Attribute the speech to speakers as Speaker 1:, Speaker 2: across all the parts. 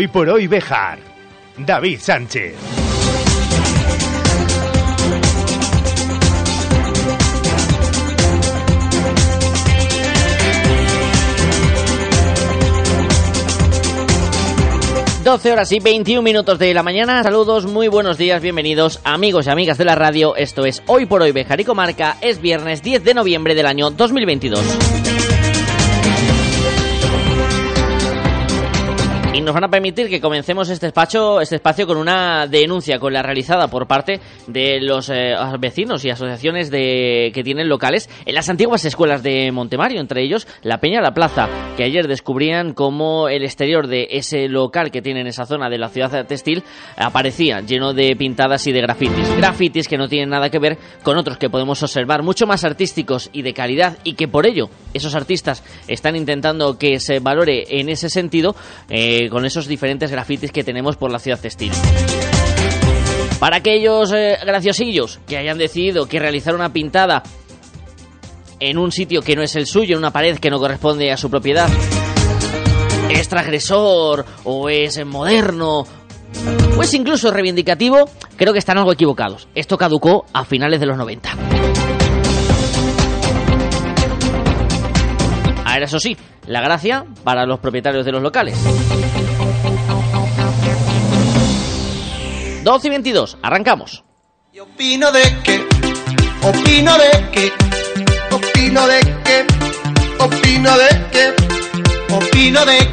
Speaker 1: Hoy por hoy Bejar. David Sánchez.
Speaker 2: 12 horas y 21 minutos de la mañana. Saludos, muy buenos días, bienvenidos amigos y amigas de la radio. Esto es Hoy por Hoy Bejar y Comarca. Es viernes 10 de noviembre del año 2022. Y nos van a permitir que comencemos este espacio, este espacio con una denuncia, con la realizada por parte de los eh, vecinos y asociaciones de, que tienen locales en las antiguas escuelas de Montemario, entre ellos la Peña La Plaza, que ayer descubrían cómo el exterior de ese local que tiene en esa zona de la ciudad textil aparecía lleno de pintadas y de grafitis. Grafitis que no tienen nada que ver con otros que podemos observar, mucho más artísticos y de calidad, y que por ello esos artistas están intentando que se valore en ese sentido. Eh, con esos diferentes grafitis que tenemos por la ciudad textil. Para aquellos eh, graciosillos que hayan decidido que realizar una pintada en un sitio que no es el suyo, en una pared que no corresponde a su propiedad, es transgresor o es moderno o es incluso reivindicativo, creo que están algo equivocados. Esto caducó a finales de los 90. Eso sí, la gracia para los propietarios de los locales. 12 y 22, arrancamos.
Speaker 3: Opino de opino de opino de opino de opino de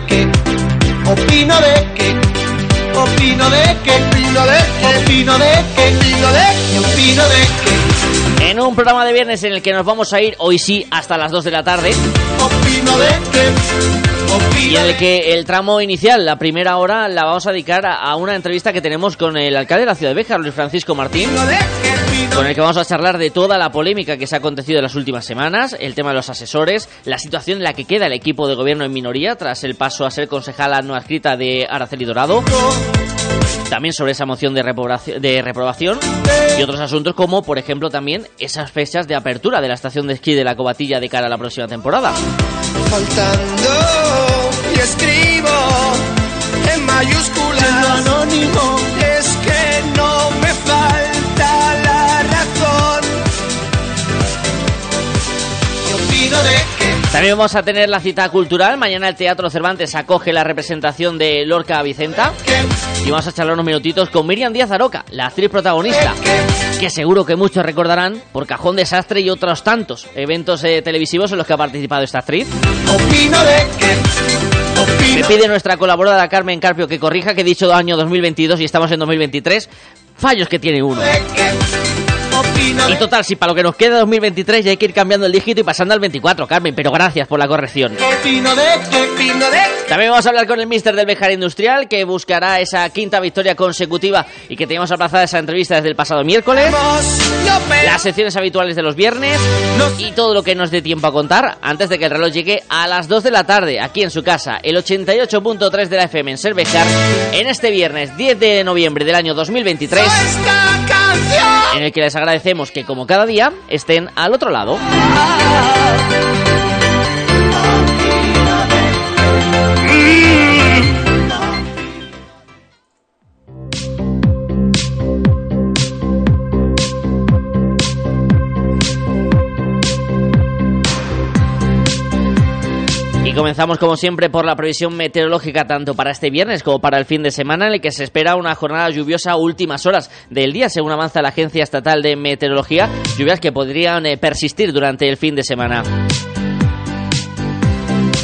Speaker 3: opino de opino de opino de opino de opino de opino de.
Speaker 2: En un programa de viernes en el que nos vamos a ir hoy sí hasta las 2 de la tarde. Y en el que el tramo inicial, la primera hora, la vamos a dedicar a, una entrevista que tenemos con el alcalde de la ciudad de Béjar, Luis Francisco Martín, con el que vamos a charlar de toda la polémica que se ha acontecido en las últimas semanas, el tema de los asesores, la situación en la que queda el equipo de gobierno en minoría tras el paso a ser concejala no escrita de Araceli Dorado también sobre esa moción de reprobación, de reprobación y otros asuntos como, por ejemplo, también esas fechas de apertura de la estación de esquí de la Cobatilla de cara a la próxima temporada.
Speaker 3: Faltando y escribo en mayúsculas anónimo es que no me falta la razón. Yo de
Speaker 2: también vamos a tener la cita cultural. Mañana el Teatro Cervantes acoge la representación de Lorca Vicenta. Y vamos a charlar unos minutitos con Miriam Díaz Aroca, la actriz protagonista, que seguro que muchos recordarán por Cajón Desastre y otros tantos eventos eh, televisivos en los que ha participado esta actriz. Me pide nuestra colaboradora Carmen Carpio que corrija que he dicho año 2022 y estamos en 2023. Fallos que tiene uno. Y total, si para lo que nos queda 2023 ya hay que ir cambiando el dígito y pasando al 24, Carmen, pero gracias por la corrección. También vamos a hablar con el mister del Bejar Industrial, que buscará esa quinta victoria consecutiva y que teníamos aplazada esa entrevista desde el pasado miércoles. Las secciones habituales de los viernes y todo lo que nos dé tiempo a contar antes de que el reloj llegue a las 2 de la tarde, aquí en su casa, el 88.3 de la FM en Cervejar, en este viernes 10 de noviembre del año 2023 en el que les agradecemos que como cada día estén al otro lado. Comenzamos como siempre por la previsión meteorológica tanto para este viernes como para el fin de semana en el que se espera una jornada lluviosa a últimas horas del día según avanza la Agencia Estatal de Meteorología, lluvias que podrían eh, persistir durante el fin de semana.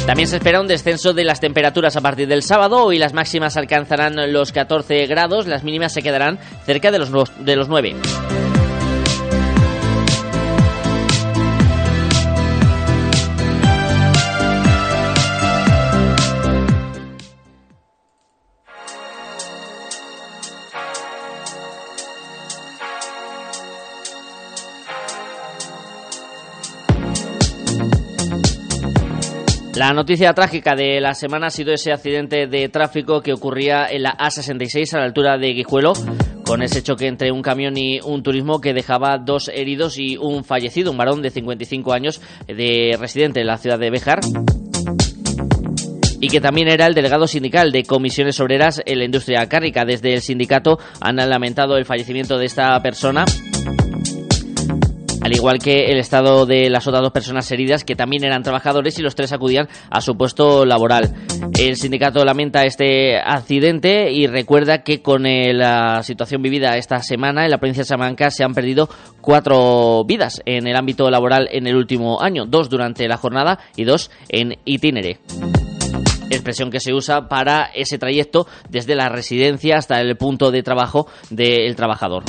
Speaker 2: También se espera un descenso de las temperaturas a partir del sábado y las máximas alcanzarán los 14 grados, las mínimas se quedarán cerca de los, de los 9. La noticia trágica de la semana ha sido ese accidente de tráfico que ocurría en la A66 a la altura de Guijuelo, con ese choque entre un camión y un turismo que dejaba dos heridos y un fallecido, un varón de 55 años de residente en la ciudad de Béjar y que también era el delegado sindical de comisiones obreras en la industria cárnica. Desde el sindicato han lamentado el fallecimiento de esta persona al igual que el estado de las otras dos personas heridas que también eran trabajadores y los tres acudían a su puesto laboral. El sindicato lamenta este accidente y recuerda que con eh, la situación vivida esta semana en la provincia de Salamanca se han perdido cuatro vidas en el ámbito laboral en el último año, dos durante la jornada y dos en itinere expresión que se usa para ese trayecto desde la residencia hasta el punto de trabajo del trabajador.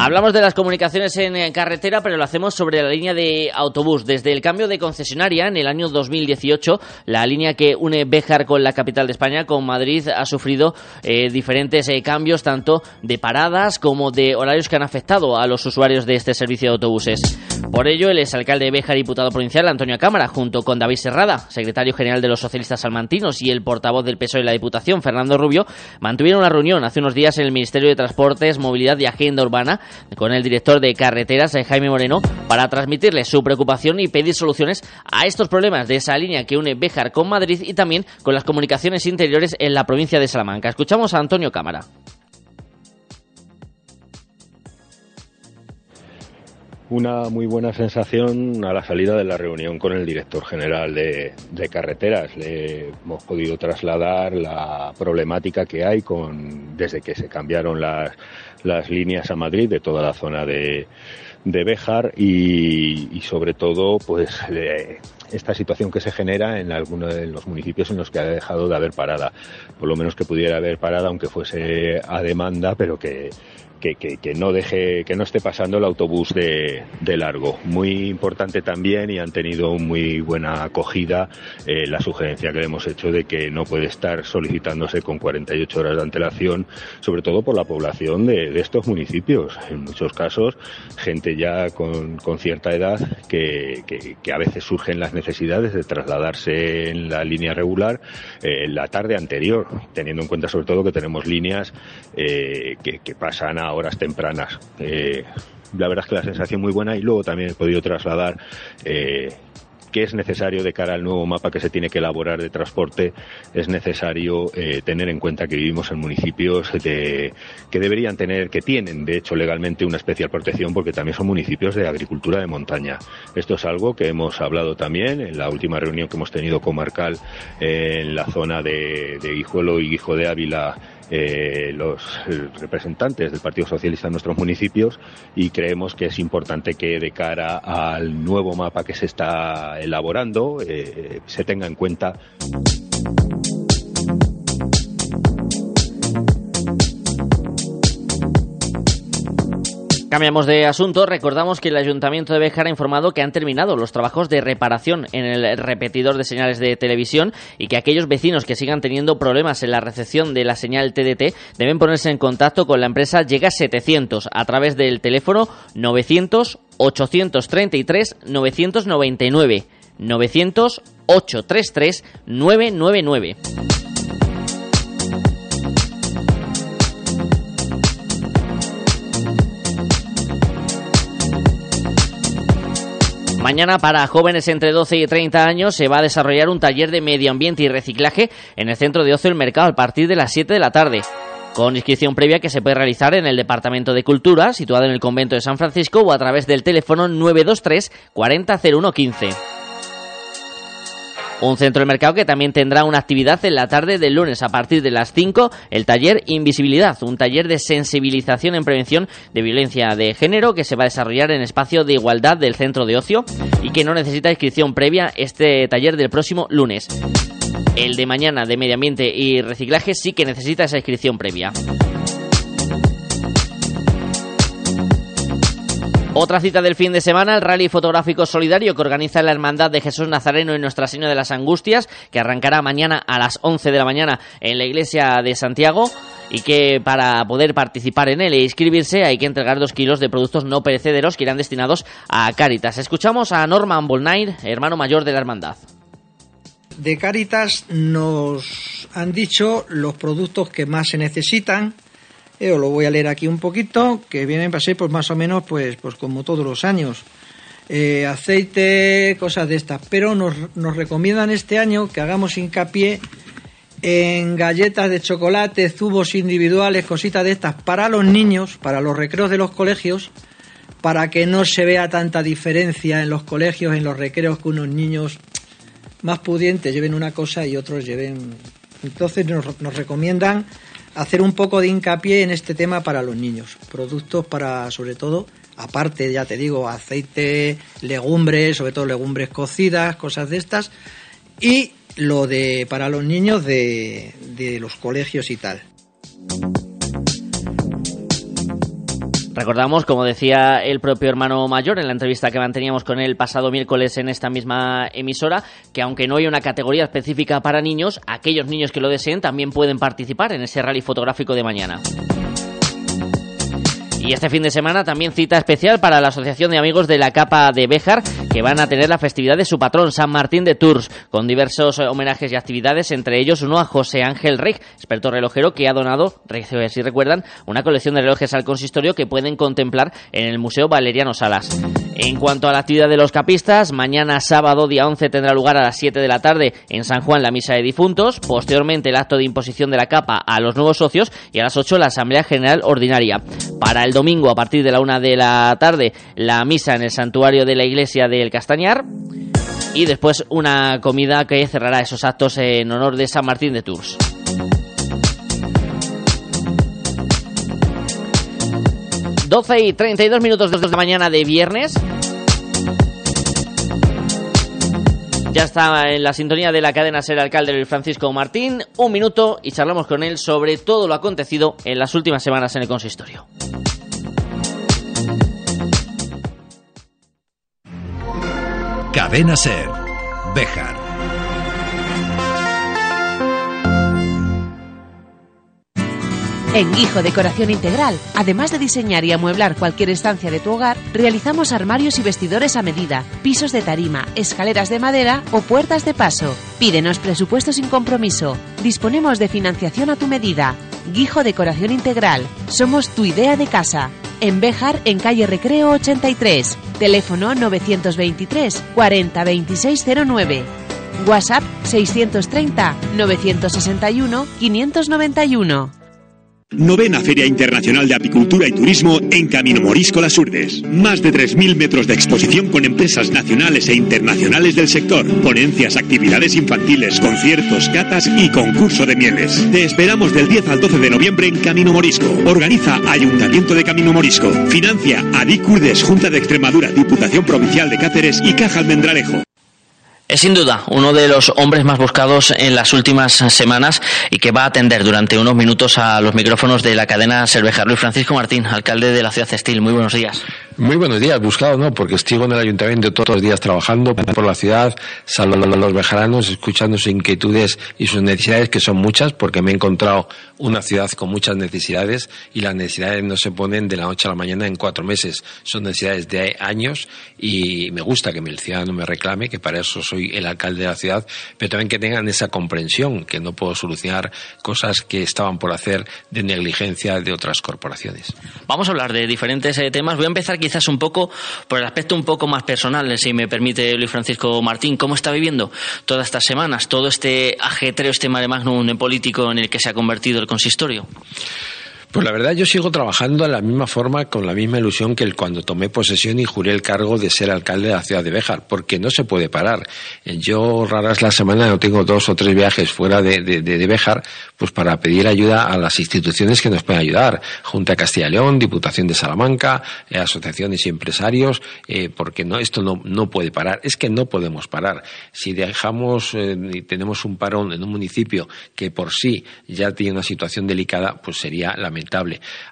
Speaker 2: Hablamos de las comunicaciones en carretera, pero lo hacemos sobre la línea de autobús. Desde el cambio de concesionaria en el año 2018, la línea que une Béjar con la capital de España, con Madrid, ha sufrido eh, diferentes eh, cambios, tanto de paradas como de horarios que han afectado a los usuarios de este servicio de autobuses. Por ello, el exalcalde de Béjar diputado provincial, Antonio Cámara, junto con David Serrada, secretario general de los socialistas salmantinos, y el portavoz del PSOE de la Diputación, Fernando Rubio, mantuvieron una reunión hace unos días en el Ministerio de Transportes, Movilidad y Agenda Urbana con el director de carreteras, eh, Jaime Moreno, para transmitirle su preocupación y pedir soluciones a estos problemas de esa línea que une Béjar con Madrid y también con las comunicaciones interiores en la provincia de Salamanca. Escuchamos a Antonio Cámara.
Speaker 4: una muy buena sensación a la salida de la reunión con el director general de, carreteras. Le hemos podido trasladar la problemática que hay con desde que se cambiaron las, las líneas a Madrid de toda la zona de, de Béjar y, sobre todo pues esta situación que se genera en algunos de los municipios en los que ha dejado de haber parada. Por lo menos que pudiera haber parada aunque fuese a demanda, pero que que, que, no deje, que no esté pasando el autobús de, de, largo. Muy importante también y han tenido muy buena acogida eh, la sugerencia que le hemos hecho de que no puede estar solicitándose con 48 horas de antelación, sobre todo por la población de, de estos municipios. En muchos casos, gente ya con, con cierta edad que, que, a veces surgen las necesidades de trasladarse en la línea regular eh, la tarde anterior, teniendo en cuenta sobre todo que tenemos líneas eh, que, que pasan a horas tempranas. Eh, la verdad es que la sensación muy buena y luego también he podido trasladar eh, que es necesario de cara al nuevo mapa que se tiene que elaborar de transporte, es necesario eh, tener en cuenta que vivimos en municipios de, que deberían tener, que tienen de hecho legalmente una especial protección porque también son municipios de agricultura de montaña. Esto es algo que hemos hablado también en la última reunión que hemos tenido comarcal en la zona de, de Guijuelo y Guijo de Ávila eh, los eh, representantes del Partido Socialista en nuestros municipios y creemos que es importante que de cara al nuevo mapa que se está elaborando eh, se tenga en cuenta.
Speaker 2: Cambiamos de asunto. Recordamos que el Ayuntamiento de Béjar ha informado que han terminado los trabajos de reparación en el repetidor de señales de televisión y que aquellos vecinos que sigan teniendo problemas en la recepción de la señal TDT deben ponerse en contacto con la empresa Llega 700 a través del teléfono 900 833 999 900 833 999. Mañana para jóvenes entre 12 y 30 años se va a desarrollar un taller de medio ambiente y reciclaje en el centro de ocio del mercado a partir de las 7 de la tarde con inscripción previa que se puede realizar en el Departamento de Cultura, situado en el convento de San Francisco, o a través del teléfono 923 400115. Un centro de mercado que también tendrá una actividad en la tarde del lunes a partir de las 5, el taller Invisibilidad, un taller de sensibilización en prevención de violencia de género que se va a desarrollar en espacio de igualdad del centro de ocio y que no necesita inscripción previa este taller del próximo lunes. El de mañana de medio ambiente y reciclaje sí que necesita esa inscripción previa. Otra cita del fin de semana, el rally fotográfico solidario que organiza la Hermandad de Jesús Nazareno y Nuestra Señora de las Angustias, que arrancará mañana a las 11 de la mañana en la iglesia de Santiago y que para poder participar en él e inscribirse hay que entregar dos kilos de productos no perecederos que irán destinados a Cáritas. Escuchamos a Norman Bolnair, hermano mayor de la Hermandad.
Speaker 5: De Cáritas nos han dicho los productos que más se necesitan Eh, os lo voy a leer aquí un poquito, que vienen a ser pues más o menos pues, pues como todos los años. Eh, aceite, cosas de estas. Pero nos, nos recomiendan este año que hagamos hincapié en galletas de chocolate, zubos individuales, cositas de estas para los niños, para los recreos de los colegios, para que no se vea tanta diferencia en los colegios, en los recreos, que unos niños más pudientes lleven una cosa y otros lleven. Entonces nos, nos recomiendan hacer un poco de hincapié en este tema para los niños. Productos para, sobre todo, aparte, ya te digo, aceite, legumbres, sobre todo legumbres cocidas, cosas de estas. Y lo de para los niños de, de los colegios y tal.
Speaker 2: Recordamos, como decía el propio hermano mayor en la entrevista que manteníamos con él pasado miércoles en esta misma emisora, que aunque no hay una categoría específica para niños, aquellos niños que lo deseen también pueden participar en ese rally fotográfico de mañana. Y este fin de semana también cita especial para la Asociación de Amigos de la Capa de Béjar, que van a tener la festividad de su patrón, San Martín de Tours, con diversos homenajes y actividades, entre ellos uno a José Ángel Rey, experto relojero que ha donado, si recuerdan, una colección de relojes al consistorio que pueden contemplar en el Museo Valeriano Salas. En cuanto a la actividad de los capistas, mañana sábado día 11 tendrá lugar a las 7 de la tarde en San Juan la misa de difuntos, posteriormente el acto de imposición de la capa a los nuevos socios y a las 8 la Asamblea General Ordinaria. Para el domingo a partir de la 1 de la tarde la misa en el santuario de la iglesia del Castañar y después una comida que cerrará esos actos en honor de San Martín de Tours. Doce y 32 minutos desde la mañana de viernes. Ya está en la sintonía de la cadena Ser Alcalde Luis Francisco Martín. Un minuto y charlamos con él sobre todo lo acontecido en las últimas semanas en el consistorio.
Speaker 6: Cadena Ser. Béjar.
Speaker 7: En Guijo Decoración Integral, además de diseñar y amueblar cualquier estancia de tu hogar, realizamos armarios y vestidores a medida, pisos de tarima, escaleras de madera o puertas de paso. Pídenos presupuesto sin compromiso. Disponemos de financiación a tu medida. Guijo Decoración Integral. Somos tu idea de casa. En Béjar, en calle Recreo 83. Teléfono 923 40 2609. WhatsApp 630 961 591.
Speaker 8: Novena Feria Internacional de Apicultura y Turismo en Camino Morisco Las Urdes. Más de 3.000 metros de exposición con empresas nacionales e internacionales del sector. Ponencias, actividades infantiles, conciertos, catas y concurso de mieles. Te esperamos del 10 al 12 de noviembre en Camino Morisco. Organiza Ayuntamiento de Camino Morisco. Financia Adicurdes, Junta de Extremadura, Diputación Provincial de Cáceres y Caja Almendralejo.
Speaker 2: Es sin duda uno de los hombres más buscados en las últimas semanas y que va a atender durante unos minutos a los micrófonos de la cadena Cervejar. Luis Francisco Martín, alcalde de la ciudad Estil. Muy buenos días.
Speaker 9: Muy buenos días, buscado no, porque estoy en el ayuntamiento todos los días trabajando por la ciudad, saludando a los bejaranos, escuchando sus inquietudes y sus necesidades, que son muchas, porque me he encontrado una ciudad con muchas necesidades y las necesidades no se ponen de la noche a la mañana en cuatro meses, son necesidades de años y me gusta que el ciudadano me reclame, que para eso soy el alcalde de la ciudad, pero también que tengan esa comprensión, que no puedo solucionar cosas que estaban por hacer de negligencia de otras corporaciones.
Speaker 2: Vamos a hablar de diferentes eh, temas. Voy a empezar quizás un poco por el aspecto un poco más personal, si me permite Luis Francisco Martín. ¿Cómo está viviendo todas estas semanas, todo este ajetreo, este mare magnum político en el que se ha convertido el consistorio?
Speaker 9: Pues la verdad yo sigo trabajando de la misma forma, con la misma ilusión que el cuando tomé posesión y juré el cargo de ser alcalde de la ciudad de Béjar, porque no se puede parar. Yo raras la semana no tengo dos o tres viajes fuera de, de, de Béjar, pues para pedir ayuda a las instituciones que nos pueden ayudar. Junta de Castilla y León, Diputación de Salamanca, eh, asociaciones y empresarios, eh, porque no, esto no, no puede parar. Es que no podemos parar. Si dejamos eh, y tenemos un parón en un municipio que por sí ya tiene una situación delicada, pues sería lamentable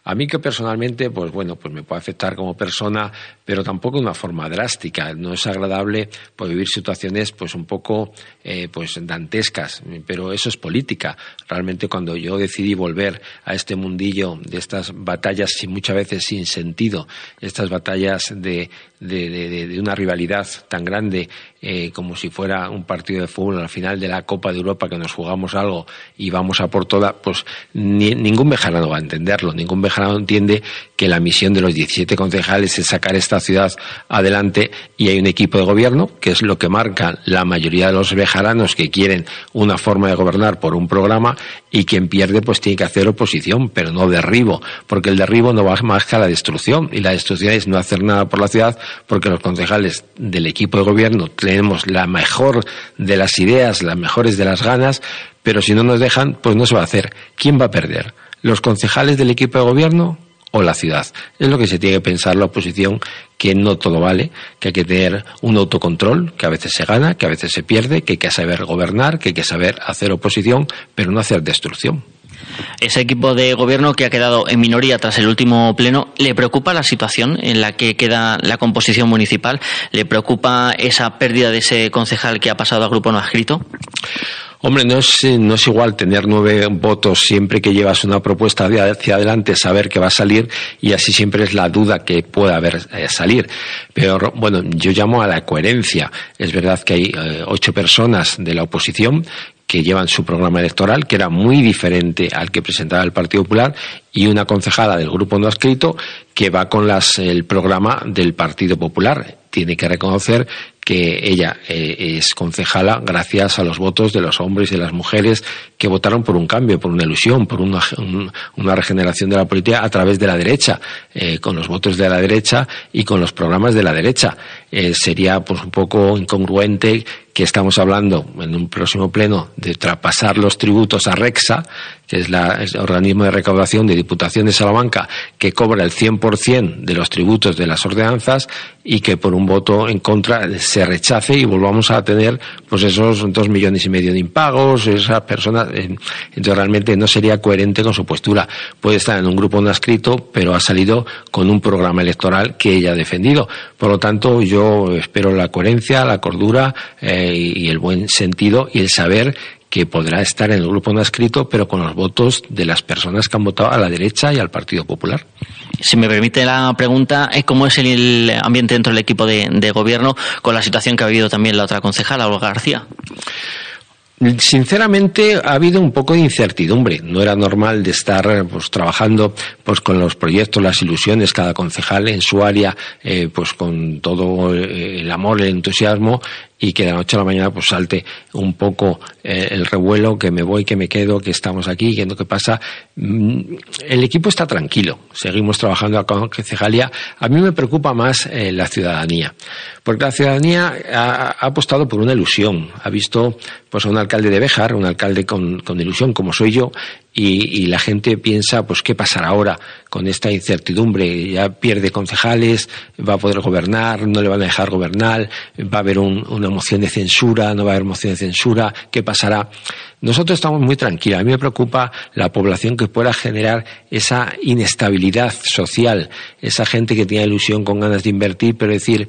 Speaker 9: a mí que personalmente, pues bueno, pues me puede afectar como persona, pero tampoco de una forma drástica. No es agradable pues, vivir situaciones pues un poco eh, pues dantescas, pero eso es política. Realmente cuando yo decidí volver a este mundillo de estas batallas muchas veces sin sentido, estas batallas de, de, de una rivalidad tan grande eh, como si fuera un partido de fútbol al final de la Copa de Europa que nos jugamos algo y vamos a por toda, pues ningún bejarano va a entenderlo. Ningún bejarano entiende que la misión de los 17 concejales es sacar esta ciudad adelante y hay un equipo de gobierno, que es lo que marca la mayoría de los bejaranos que quieren una forma de gobernar por un programa y quien pierde pues tiene que hacer oposición, pero no derribo, porque el derribo no va más que a la destrucción y la destrucción es no hacer nada por la ciudad porque los concejales del equipo de gobierno tenemos la mejor de las ideas, las mejores de las ganas, pero si no nos dejan, pues no se va a hacer. ¿Quién va a perder? ¿Los concejales del equipo de gobierno o la ciudad? Es lo que se tiene que pensar la oposición, que no todo vale, que hay que tener un autocontrol, que a veces se gana, que a veces se pierde, que hay que saber gobernar, que hay que saber hacer oposición, pero no hacer destrucción.
Speaker 2: Ese equipo de gobierno que ha quedado en minoría tras el último pleno, ¿le preocupa la situación en la que queda la composición municipal? ¿Le preocupa esa pérdida de ese concejal que ha pasado al grupo no escrito?
Speaker 9: Hombre, no es, no es igual tener nueve votos siempre que llevas una propuesta hacia adelante, saber que va a salir y así siempre es la duda que pueda haber eh, salir. Pero bueno, yo llamo a la coherencia. Es verdad que hay eh, ocho personas de la oposición que llevan su programa electoral, que era muy diferente al que presentaba el Partido Popular, y una concejala del Grupo No Escrito que va con las, el programa del Partido Popular. Tiene que reconocer que ella eh, es concejala gracias a los votos de los hombres y de las mujeres que votaron por un cambio, por una ilusión, por una, una regeneración de la política a través de la derecha, eh, con los votos de la derecha y con los programas de la derecha. Eh, sería pues un poco incongruente que estamos hablando en un próximo pleno de traspasar los tributos a Rexa, que es, la, el organismo de recaudación de Diputación de Salamanca, que cobra el 100% de los tributos de las ordenanzas y que por un voto en contra se rechace y volvamos a tener pues esos dos millones y medio de impagos, esas personas, eh, entonces realmente no sería coherente con su postura. Puede estar en un grupo no escrito, pero ha salido con un programa electoral que ella ha defendido. Por lo tanto, yo espero la coherencia, la cordura, eh, y el buen sentido y el saber que podrá estar en el grupo no escrito, pero con los votos de las personas que han votado a la derecha y al Partido Popular.
Speaker 2: Si me permite la pregunta, ¿cómo es el ambiente dentro del equipo de, de gobierno con la situación que ha habido también la otra concejala, Olga García?
Speaker 9: Sinceramente ha habido un poco de incertidumbre. No era normal de estar pues, trabajando pues, con los proyectos, las ilusiones, cada concejal en su área, eh, pues con todo el amor, el entusiasmo y que de la noche a la mañana pues salte un poco eh, el revuelo, que me voy, que me quedo, que estamos aquí, que no que pasa. Mm, el equipo está tranquilo, seguimos trabajando con concejalía. A mí me preocupa más eh, la ciudadanía, porque la ciudadanía ha, apostado por una ilusión, ha visto pues a un alcalde de Béjar, un alcalde con, con ilusión como soy yo, y, y, la gente piensa, pues, ¿qué pasará ahora con esta incertidumbre? Ya pierde concejales, va a poder gobernar, no le van a dejar gobernar, va a haber una moción de censura, no va a haber moción de censura, ¿qué pasará? Nosotros estamos muy tranquilos. A mí me preocupa la población que pueda generar esa inestabilidad social, esa gente que tiene ilusión con ganas de invertir, pero decir,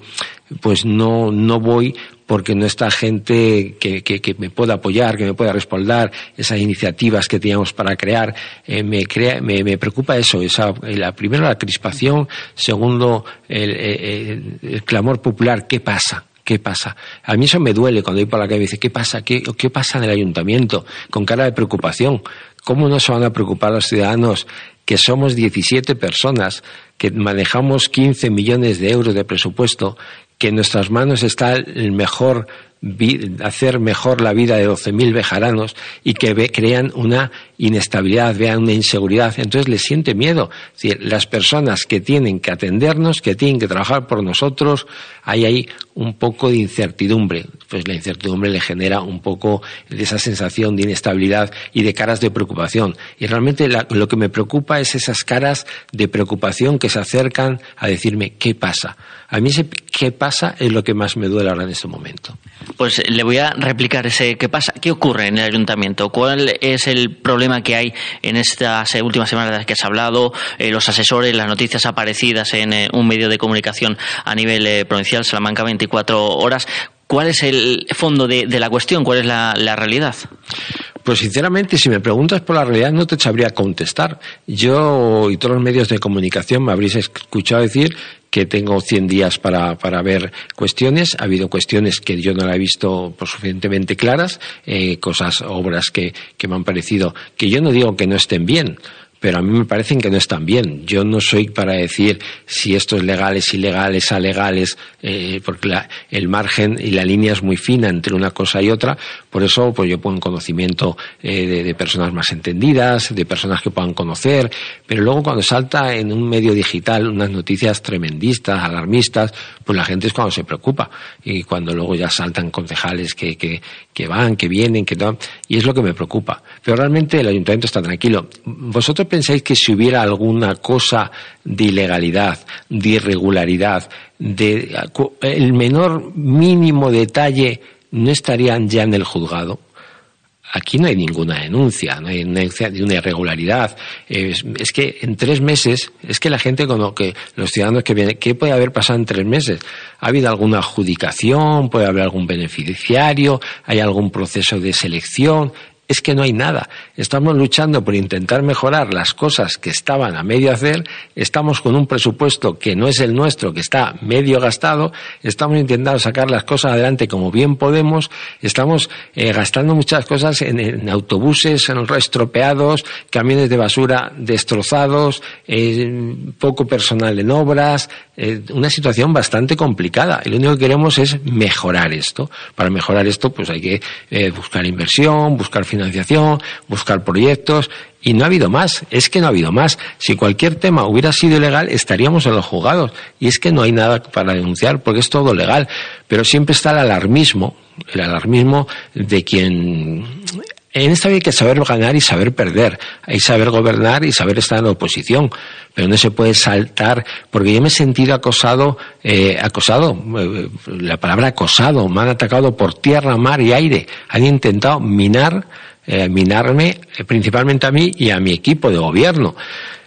Speaker 9: pues no, no voy porque no está gente que, que, me pueda apoyar, que me pueda respaldar, esas iniciativas que teníamos para crear. Eh, me, crea, me, me, preocupa eso, esa, la primero la crispación, segundo el, el, el clamor popular, ¿qué pasa? ¿Qué pasa? A mí eso me duele cuando voy por la calle y dice, ¿qué pasa? ¿Qué, ¿Qué pasa en el ayuntamiento? Con cara de preocupación. ¿Cómo no se van a preocupar los ciudadanos que somos 17 personas, que manejamos 15 millones de euros de presupuesto, que en nuestras manos está el mejor hacer mejor la vida de 12.000 bejaranos y que crean una inestabilidad, vean una inseguridad. Entonces les siente miedo. Las personas que tienen que atendernos, que tienen que trabajar por nosotros, hay ahí un poco de incertidumbre. Pues la incertidumbre le genera un poco de esa sensación de inestabilidad y de caras de preocupación. Y realmente lo que me preocupa es esas caras de preocupación que se acercan a decirme qué pasa. A mí ese qué pasa es lo que más me duele ahora en este momento.
Speaker 2: Pues le voy a replicar ese qué pasa. ¿Qué ocurre en el ayuntamiento? ¿Cuál es el problema que hay en estas últimas semanas de las que has hablado? Eh, los asesores, las noticias aparecidas en eh, un medio de comunicación a nivel eh, provincial, Salamanca 24 horas. ¿Cuál es el fondo de, de la cuestión? ¿Cuál es la, la realidad?
Speaker 9: Pues sinceramente, si me preguntas por la realidad, no te sabría contestar. Yo y todos los medios de comunicación me habréis escuchado decir que tengo 100 días para, para ver cuestiones. Ha habido cuestiones que yo no la he visto por suficientemente claras, eh, cosas, obras que, que me han parecido, que yo no digo que no estén bien, pero a mí me parecen que no están bien. Yo no soy para decir si esto es legal, es ilegal, es alegales, es, eh, porque el margen y la línea es muy fina entre una cosa y otra. Por eso, pues yo pongo en conocimiento eh, de, personas más entendidas, de personas que puedan conocer. Pero luego cuando salta en un medio digital unas noticias tremendistas, alarmistas, pues la gente es cuando se preocupa. Y cuando luego ya saltan concejales que, que, van, que vienen, que no. Y es lo que me preocupa. Pero realmente el ayuntamiento está tranquilo. Vosotros pensáis que si hubiera alguna cosa de ilegalidad, de irregularidad, de el menor mínimo detalle, no estarían ya en el juzgado? Aquí no hay ninguna denuncia, no hay denuncia de una irregularidad. Es, que en tres meses, es que la gente, cuando que los ciudadanos que vienen, ¿qué puede haber pasado en tres meses? ¿Ha habido alguna adjudicación? ¿Puede haber algún beneficiario? ¿Hay algún proceso de selección? Es que no hay nada. Estamos luchando por intentar mejorar las cosas que estaban a medio hacer, estamos con un presupuesto que no es el nuestro, que está medio gastado, estamos intentando sacar las cosas adelante como bien podemos, estamos eh, gastando muchas cosas en, autobuses en estropeados, camiones de basura destrozados, eh, poco personal en obras, eh, una situación bastante complicada. Y lo único que queremos es mejorar esto. Para mejorar esto, pues hay que buscar inversión, buscar financiación, buscar proyectos, y no ha habido más, es que no ha habido más. Si cualquier tema hubiera sido ilegal, estaríamos en los juzgados. Y es que no hay nada para denunciar, porque es todo legal. Pero siempre está el alarmismo, el alarmismo de quien en esta hay que saber ganar y saber perder. Hay saber gobernar y saber estar en la oposición. Pero no se puede saltar, porque yo me he sentido acosado, eh, acosado, eh, la palabra acosado, me han atacado por tierra, mar y aire. Han intentado minar, eh, minarme eh, principalmente a mí y a mi equipo de gobierno.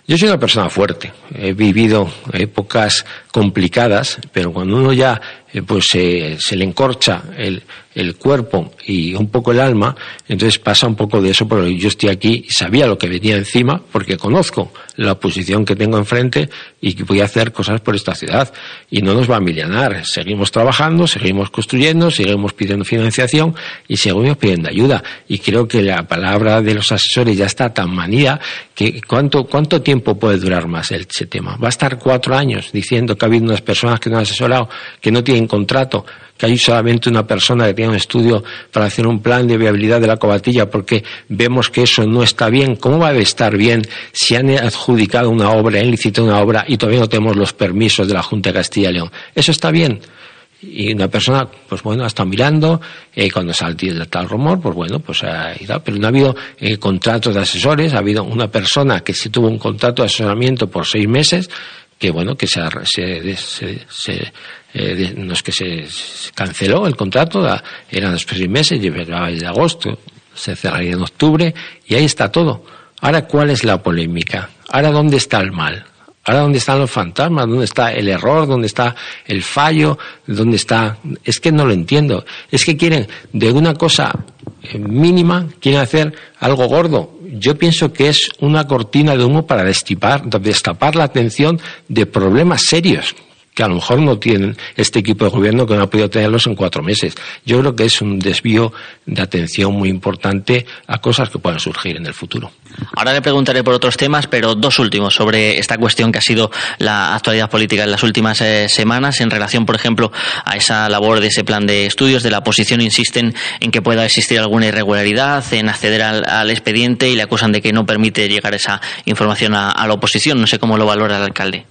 Speaker 9: Yo soy una persona fuerte, he vivido épocas complicadas, pero cuando uno ya eh, pues eh, se le encorcha el, el, cuerpo y un poco el alma, entonces pasa un poco de eso, porque yo estoy aquí y sabía lo que venía encima, porque conozco la posición que tengo enfrente y que voy a hacer cosas por esta ciudad. Y no nos va a milanar. Seguimos trabajando, seguimos construyendo, seguimos pidiendo financiación y seguimos pidiendo ayuda. Y creo que la palabra de los asesores ya está tan manía que ¿cuánto, cuánto tiempo puede durar más ese tema? Va a estar cuatro años diciendo que ha habido unas personas que no han asesorado, que no tienen contrato, que hay solamente una persona que tiene un estudio para hacer un plan de viabilidad de la cobatilla porque vemos que eso no está bien. ¿Cómo va a estar bien si han adjudicado una obra, han licitado una obra y todavía no tenemos los permisos de la Junta de Castilla y León? ¿Eso está bien? y una persona, pues bueno, ha estado mirando, eh, cuando sale tal rumor, pues bueno, pues ha ido, pero no ha habido eh, contratos de asesores, ha habido una persona que sí tuvo un contrato de asesoramiento por seis meses, que bueno, que se, se, se, se eh, no es que se, canceló el contrato, eran los seis meses, llevaba desde agosto, se cerraría en octubre, y ahí está todo. Ahora, ¿cuál es la polémica? Ahora, ¿dónde está el mal? Ahora, ¿dónde están los fantasmas? ¿Dónde está el error? ¿Dónde está el fallo? ¿Dónde está? Es que no lo entiendo. Es que quieren de una cosa mínima, quieren hacer algo gordo. Yo pienso que es una cortina de humo para destapar, destapar la atención de problemas serios que a lo mejor no tienen este equipo de gobierno que no ha podido tenerlos en cuatro meses. Yo creo que es un desvío de atención muy importante a cosas que puedan surgir en el futuro.
Speaker 2: Ahora le preguntaré por otros temas, pero dos últimos sobre esta cuestión que ha sido la actualidad política en las últimas eh, semanas en relación, por ejemplo, a esa labor de ese plan de estudios. De la oposición insisten en que pueda existir alguna irregularidad en acceder al, al expediente y le acusan de que no permite llegar esa información a, a la oposición. No sé cómo lo valora el alcalde.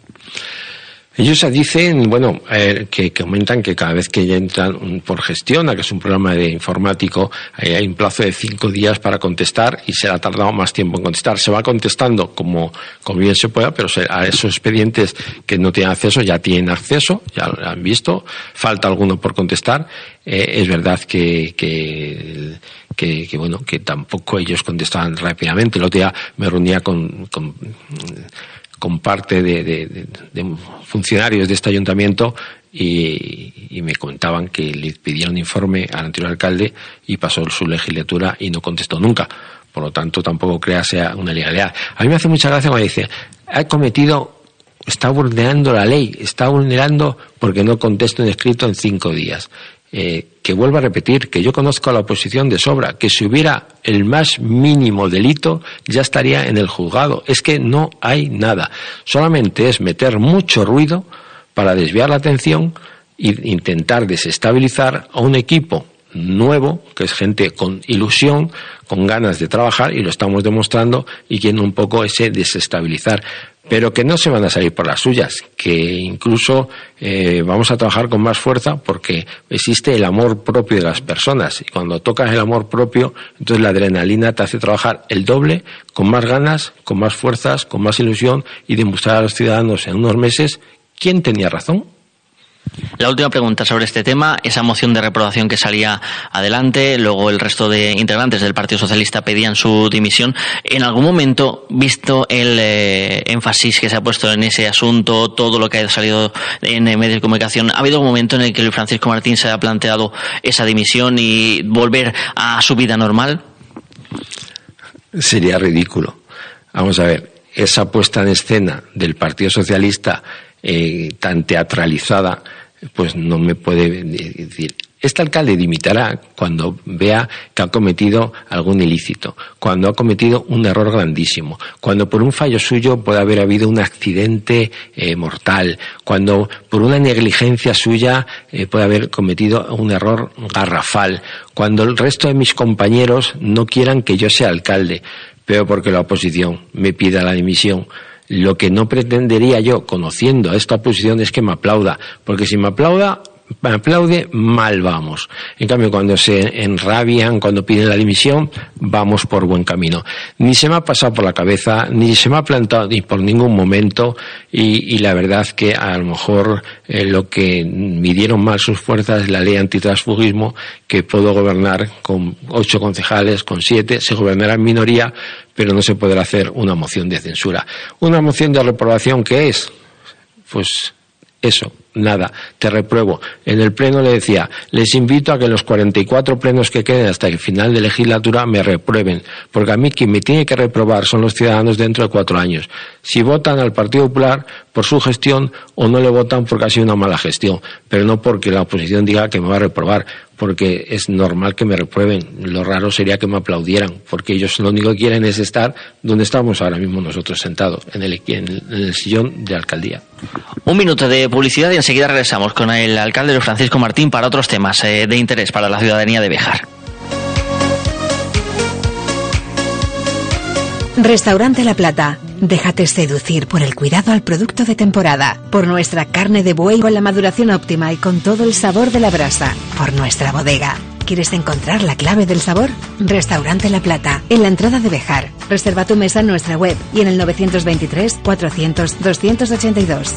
Speaker 9: Ellos dicen, bueno, eh, que, que, comentan que cada vez que ya entran por gestión, que es un programa de informático, eh, hay un plazo de cinco días para contestar y se ha tardado más tiempo en contestar. Se va contestando como, como bien se pueda, pero a esos expedientes que no tienen acceso ya tienen acceso, ya lo han visto. Falta alguno por contestar. Eh, es verdad que, que, que, que, bueno, que tampoco ellos contestaban rápidamente. El otro día me reunía con con parte de, de, de, funcionarios de este ayuntamiento y, y, me comentaban que le pidieron informe al anterior alcalde y pasó su legislatura y no contestó nunca. Por lo tanto, tampoco crea sea una legalidad. A mí me hace mucha gracia cuando dice, ha cometido está vulnerando la ley, está vulnerando porque no contesto un escrito en cinco días. Eh, que vuelvo a repetir, que yo conozco a la oposición de sobra, que si hubiera el más mínimo delito ya estaría en el juzgado. Es que no hay nada. Solamente es meter mucho ruido para desviar la atención e intentar desestabilizar a un equipo nuevo, que es gente con ilusión, con ganas de trabajar, y lo estamos demostrando, y quieren un poco ese desestabilizar. Pero que no se van a salir por las suyas, que incluso eh, vamos a trabajar con más fuerza porque existe el amor propio de las personas. Y cuando tocas el amor propio, entonces la adrenalina te hace trabajar el doble, con más ganas, con más fuerzas, con más ilusión, y demostrar a los ciudadanos en unos meses quién tenía razón
Speaker 10: la última pregunta sobre este tema, esa moción de reprobación que salía adelante, luego el resto de integrantes del Partido Socialista pedían su dimisión. ¿En algún momento, visto el eh, énfasis que se ha puesto en ese asunto, todo lo que ha salido en medios de comunicación, ¿ha habido algún momento en el que Luis Francisco Martín se ha planteado esa dimisión y volver a su vida normal?
Speaker 9: Sería ridículo. Vamos a ver, esa puesta en escena del Partido Socialista eh, tan teatralizada, pues no me puede decir. Este alcalde dimitará cuando vea que ha cometido algún ilícito, cuando ha cometido un error grandísimo, cuando por un fallo suyo puede haber habido un accidente eh, mortal, cuando por una negligencia suya eh, puede haber cometido un error garrafal, cuando el resto de mis compañeros no quieran que yo sea alcalde, pero porque la oposición me pida la dimisión lo que no pretendería yo, conociendo esta oposición, es que me aplauda, porque si me aplauda, aplaude, mal vamos. En cambio, cuando se enrabian, cuando piden la dimisión, vamos por buen camino. Ni se me ha pasado por la cabeza, ni se me ha plantado ni por ningún momento, y, la verdad que a lo mejor eh, lo que midieron mal sus fuerzas es la ley antitransfugismo, que puedo gobernar con ocho concejales, con siete, se gobernará en minoría, pero no se podrá hacer una moción de censura. Una moción de reprobación, ¿qué es? Pues eso, nada, te repruebo. En el pleno le decía, les invito a que los 44 plenos que queden hasta el final de legislatura me reprueben, porque a mí quien me tiene que reprobar son los ciudadanos dentro de cuatro años. Si votan al Partido Popular por su gestión o no le votan porque ha sido una mala gestión, pero no porque la oposición diga que me va a reprobar, porque es normal que me reprueben. Lo raro sería que me aplaudieran, porque ellos lo único que quieren es estar donde estamos ahora mismo nosotros sentados, en el, en el sillón de alcaldía.
Speaker 10: Un minuto de publicidad enseguida regresamos con el alcalde Francisco Martín para otros temas eh, de interés para la ciudadanía de Bejar.
Speaker 11: Restaurante La Plata. Déjate seducir por el cuidado al producto de temporada, por nuestra carne de buey con la maduración óptima y con todo el sabor de la brasa, por nuestra bodega. ¿Quieres encontrar la clave del sabor? Restaurante La Plata, en la entrada de Bejar. Reserva tu mesa en nuestra web y en el 923 400 282.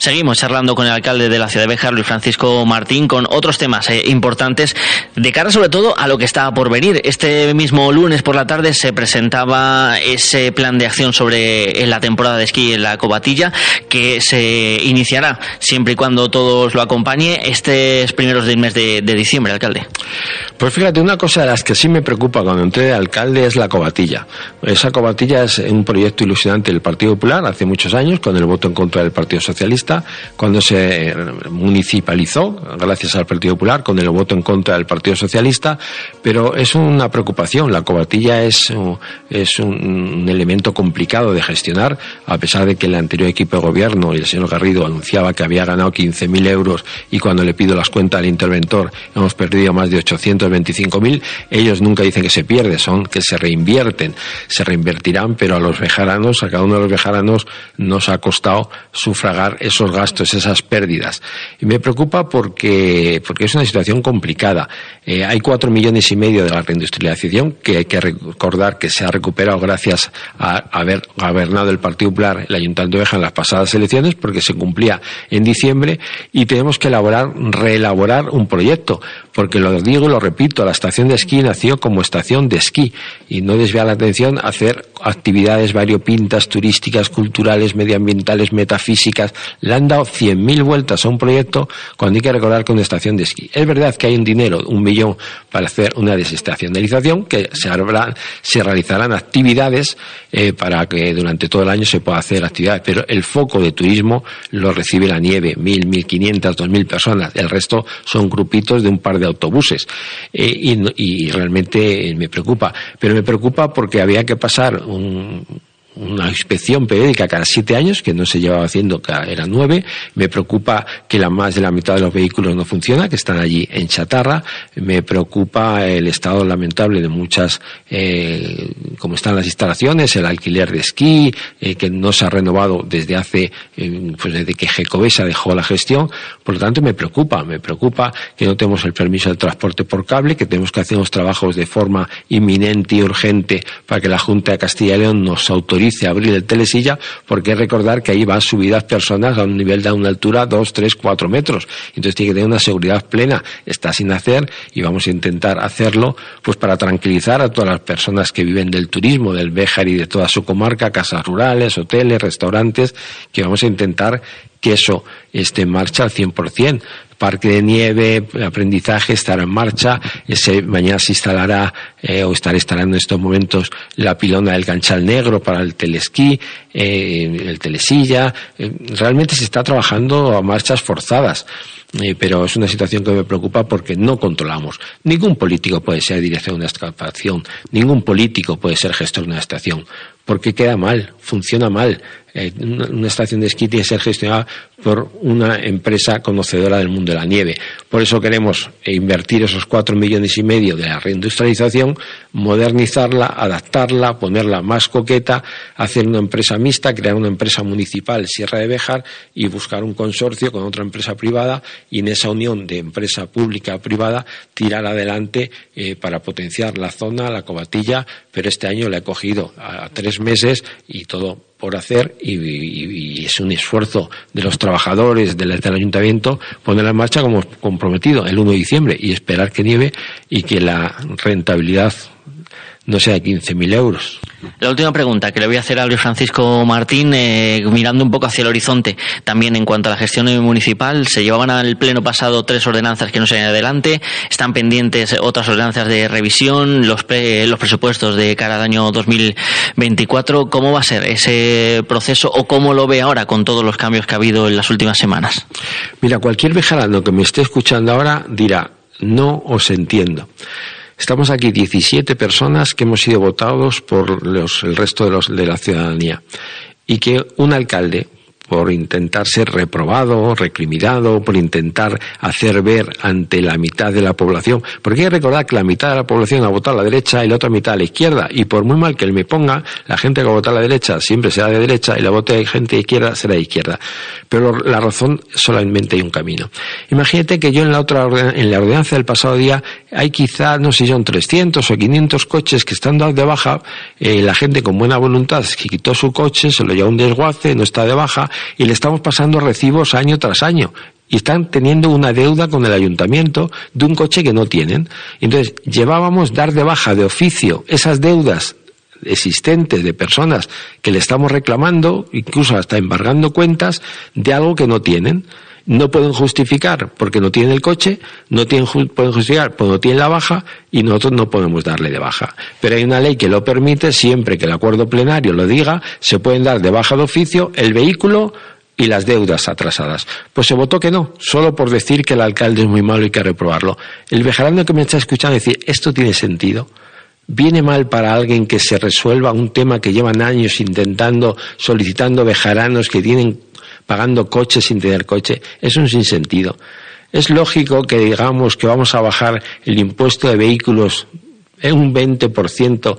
Speaker 10: Seguimos charlando con el alcalde de la ciudad de Bejar, Luis Francisco Martín, con otros temas eh, importantes de cara sobre todo a lo que está por venir. Este mismo lunes por la tarde se presentaba ese plan de acción sobre eh, la temporada de esquí en la Cobatilla que se iniciará siempre y cuando todos lo acompañe estos primeros del mes de, de diciembre, alcalde.
Speaker 9: Pues fíjate, una cosa de las que sí me preocupa cuando entré de alcalde es la cobatilla. Esa cobatilla es un proyecto ilusionante del Partido Popular hace muchos años, con el voto en contra del Partido Socialista, cuando se municipalizó, gracias al Partido Popular, con el voto en contra del Partido Socialista, pero es una preocupación. La cobatilla es, es un, elemento complicado de gestionar, a pesar de que el anterior equipo de gobierno y el señor Garrido anunciaba que había ganado 15.000 euros y cuando le pido las cuentas al interventor hemos perdido más de 800 25.000, ellos nunca dicen que se pierde, son que se reinvierten. Se reinvertirán, pero a los bejaranos, a cada uno de los bejaranos, nos ha costado sufragar esos gastos, esas pérdidas. Y me preocupa porque, porque es una situación complicada. Eh, hay cuatro millones y medio de la reindustrialización que hay que recordar que se ha recuperado gracias a haber gobernado el Partido Popular, el Ayuntamiento de Beja en las pasadas elecciones, porque se cumplía en diciembre y tenemos que elaborar, reelaborar un proyecto porque lo digo y lo repito, la estación de esquí nació como estación de esquí y no desvía la atención hacer actividades variopintas, turísticas, culturales, medioambientales, metafísicas. Le han dado 100.000 vueltas a un proyecto cuando hay que recordar que una estación de esquí. Es verdad que hay un dinero, un millón, para hacer una desestacionalización, que se, se realizarán actividades eh, para que durante todo el año se pueda hacer actividades, pero el foco de turismo lo recibe la nieve, 1.000, 1.500, 2.000 personas. El resto son grupitos de un par de autobuses. Eh, y, y realmente me preocupa. Pero me preocupa porque había que pasar un, una inspección periódica cada siete años, que no se llevaba haciendo, que era nueve. Me preocupa que la más de la mitad de los vehículos no funciona, que están allí en chatarra. Me preocupa el estado lamentable de muchas, eh, como están las instalaciones, el alquiler de esquí, eh, que no se ha renovado desde hace, eh, pues desde que Jecovesa dejó la gestión. Por lo tanto, me preocupa, me preocupa que no tenemos el permiso de transporte por cable, que tenemos que hacer unos trabajos de forma inminente y urgente para que la Junta de Castilla y León nos autorice dice abrir el telesilla, porque recordar que ahí van subidas personas a un nivel de una altura 2, 3, 4 metros. Entonces tiene que tener una seguridad plena. Está sin hacer y vamos a intentar hacerlo pues para tranquilizar a todas las personas que viven del turismo, del Béjar y de toda su comarca, casas rurales, hoteles, restaurantes, que vamos a intentar que eso esté en marcha al 100% parque de nieve, aprendizaje estará en marcha. Ese, mañana se instalará eh, o estará instalando en estos momentos la pilona del ganchal negro para el telesquí, eh, el telesilla. Eh, realmente se está trabajando a marchas forzadas. pero es una situación que me preocupa porque no controlamos. Ningún político puede ser director de una estación, ningún político puede ser gestor de una estación, porque queda mal, funciona mal. Eh, una estación de esquí tiene que ser gestionada por una empresa conocedora del mundo de la nieve. Por eso queremos invertir esos cuatro millones y medio de la reindustrialización, modernizarla, adaptarla, ponerla más coqueta, hacer una empresa mixta, crear una empresa municipal Sierra de Béjar y buscar un consorcio con otra empresa privada y en esa unión de empresa pública privada tirar adelante eh, para potenciar la zona, la cobatilla, pero este año la he cogido a tres meses y todo por hacer y, es un esfuerzo de los trabajadores del, del, ayuntamiento ponerla en marcha como comprometido el 1 de diciembre y esperar que nieve y que la rentabilidad no sea de 15.000 euros.
Speaker 10: La última pregunta que le voy a hacer a Luis Francisco Martín, eh, mirando un poco hacia el horizonte, también en cuanto a la gestión municipal, se llevaban al pleno pasado tres ordenanzas que no se han adelante, están pendientes otras ordenanzas de revisión, los, los presupuestos de cara al año 2024. ¿Cómo va a ser ese proceso o cómo lo ve ahora con todos los cambios que ha habido en las últimas semanas?
Speaker 9: Mira, cualquier vejarano que me esté escuchando ahora dirá, no os entiendo. Estamos aquí 17 personas que hemos sido votados por los, el resto de, los, de la ciudadanía. Y que un alcalde por intentar ser reprobado, recriminado, por intentar hacer ver ante la mitad de la población. Porque hay que recordar que la mitad de la población ha votado a la derecha y la otra mitad a la izquierda. Y por muy mal que él me ponga, la gente que ha votado a la derecha siempre será de derecha y la voto de gente de izquierda será de izquierda. Pero la razón solamente hay un camino. Imagínate que yo en la otra en la ordenanza del pasado día hay quizá, no sé si son 300 o 500 coches que están de baja, eh, la gente con buena voluntad que quitó su coche, se lo llevó a un desguace, no está de baja, y le estamos pasando recibos año tras año y están teniendo una deuda con el ayuntamiento de un coche que no tienen. Entonces, llevábamos dar de baja de oficio esas deudas existentes de personas que le estamos reclamando, incluso hasta embargando cuentas de algo que no tienen. No pueden justificar porque no tienen el coche, no tienen, pueden justificar porque no tienen la baja y nosotros no podemos darle de baja. Pero hay una ley que lo permite, siempre que el acuerdo plenario lo diga, se pueden dar de baja de oficio el vehículo y las deudas atrasadas. Pues se votó que no, solo por decir que el alcalde es muy malo y hay que reprobarlo. El vejarano que me está escuchando decir, ¿esto tiene sentido? ¿Viene mal para alguien que se resuelva un tema que llevan años intentando, solicitando vejaranos que tienen pagando coches sin tener coche? Es un sinsentido. Es lógico que digamos que vamos a bajar el impuesto de vehículos en un 20%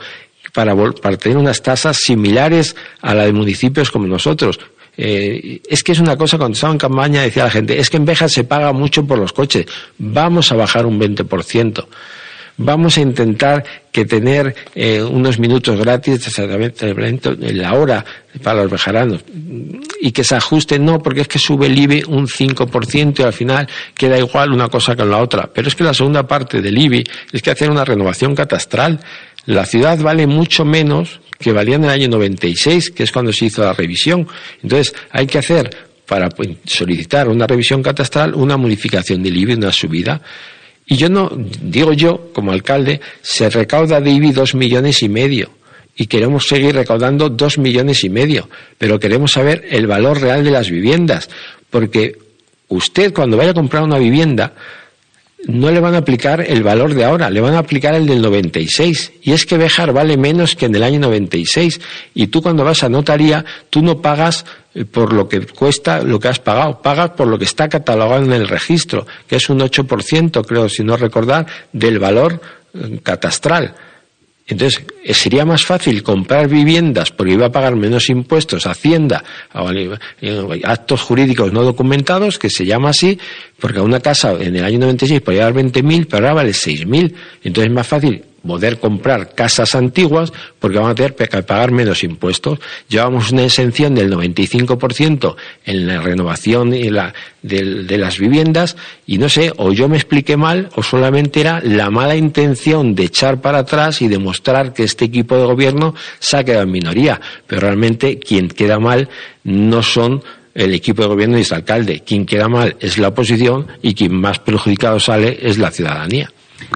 Speaker 9: para, para tener unas tasas similares a la de municipios como nosotros. Eh, es que es una cosa, cuando estaba en campaña decía la gente, es que en Beja se paga mucho por los coches, vamos a bajar un 20%. Vamos a intentar que tener eh, unos minutos gratis exactamente en la hora para los bejaranos y que se ajuste, no, porque es que sube el IBI un 5% y al final queda igual una cosa con la otra. Pero es que la segunda parte del IBI es que hacer una renovación catastral. La ciudad vale mucho menos que valía en el año 96, que es cuando se hizo la revisión. Entonces, hay que hacer, para solicitar una revisión catastral, una modificación del IBI, una subida. Y yo no, digo yo, como alcalde, se recauda de IBI dos millones y medio. Y queremos seguir recaudando dos millones y medio. Pero queremos saber el valor real de las viviendas. Porque usted, cuando vaya a comprar una vivienda, no le van a aplicar el valor de ahora, le van a aplicar el del 96. Y es que Bejar vale menos que en el año 96. Y tú cuando vas a notaría, tú no pagas eh, por lo que cuesta lo que has pagado, pagas por lo que está catalogado en el registro, que es un 8%, creo, si no recordar, del valor eh, catastral. Entonces, eh, sería más fácil comprar viviendas porque iba a pagar menos impuestos, Hacienda, actos jurídicos no documentados, que se llama así, porque una casa en el año 96 podía dar 20.000, pero ahora vale 6.000. Entonces es más fácil poder comprar casas antiguas porque van a tener que pagar menos impuestos. Llevamos una exención del 95% en la renovación y la, de, de, las viviendas y no sé, o yo me expliqué mal o solamente era la mala intención de echar para atrás y demostrar que este equipo de gobierno se ha quedado en minoría. Pero realmente quien queda mal no son el equipo de gobierno y el alcalde. Quien queda mal es la oposición y quien más perjudicado sale es la ciudadanía.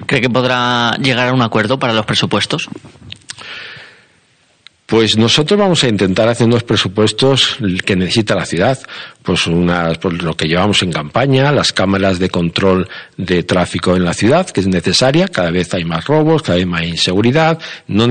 Speaker 10: ¿Cree que podrá llegar a un acuerdo para los presupuestos?
Speaker 9: Pues nosotros vamos a intentar hacer unos presupuestos que necesita la ciudad. Pues, unas, pues lo que llevamos en campaña, las cámaras de control de tráfico en la ciudad, que es necesaria, cada vez hay más robos, cada vez más inseguridad, no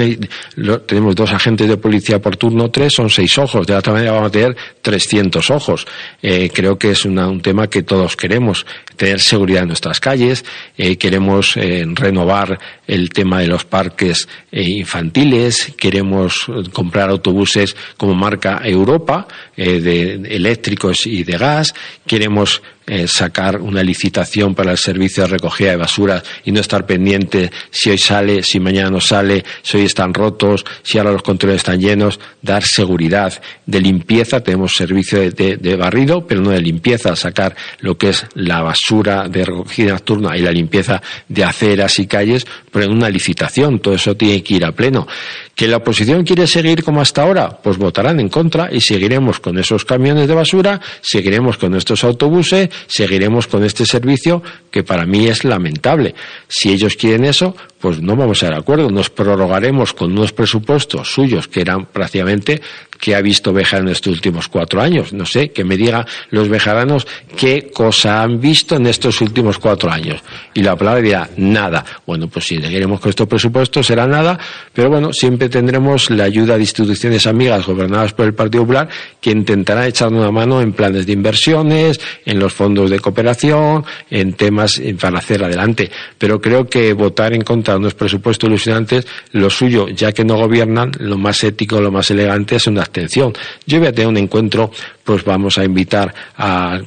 Speaker 9: tenemos dos agentes de policía por turno, tres, son seis ojos, de la otra manera vamos a tener 300 ojos. Eh, creo que es un tema que todos queremos, tener seguridad en nuestras calles, eh, queremos eh, renovar el tema de los parques infantiles, queremos comprar autobuses como marca Europa, de eléctricos y de gas, queremos eh, sacar una licitación para el servicio de recogida de basura y no estar pendiente si hoy sale, si mañana no sale, si hoy están rotos, si ahora los controles están llenos, dar seguridad. De limpieza, tenemos servicio de, barrido, pero no de limpieza, sacar lo que es la basura de recogida nocturna y la limpieza de aceras y calles, una licitación, todo eso tiene que ir a pleno. ¿Que la oposición quiere seguir como hasta ahora? Pues votarán en contra y seguiremos con esos camiones de basura, seguiremos con estos autobuses, seguiremos con este servicio que para mí es lamentable. Si ellos quieren eso, pues no vamos a de acuerdo. Nos prorrogaremos con unos presupuestos suyos que eran prácticamente que ha visto Bejar en estos últimos cuatro años. No sé, que me diga los bejaranos qué cosa han visto en estos últimos cuatro años. Y la palabra dirá nada. Bueno, pues si seguiremos con estos presupuestos será nada, pero bueno, siempre tendremos la ayuda de instituciones amigas gobernadas por el Partido Popular que intentará echar una mano en planes de inversiones, en los fondos de cooperación, en temas para hacer adelante. Pero creo que votar en contra de unos presupuestos ilusionantes, lo suyo, ya que no gobiernan, lo más ético, lo más elegante es una abstención. Yo voy a tener un encuentro, pues vamos a invitar a,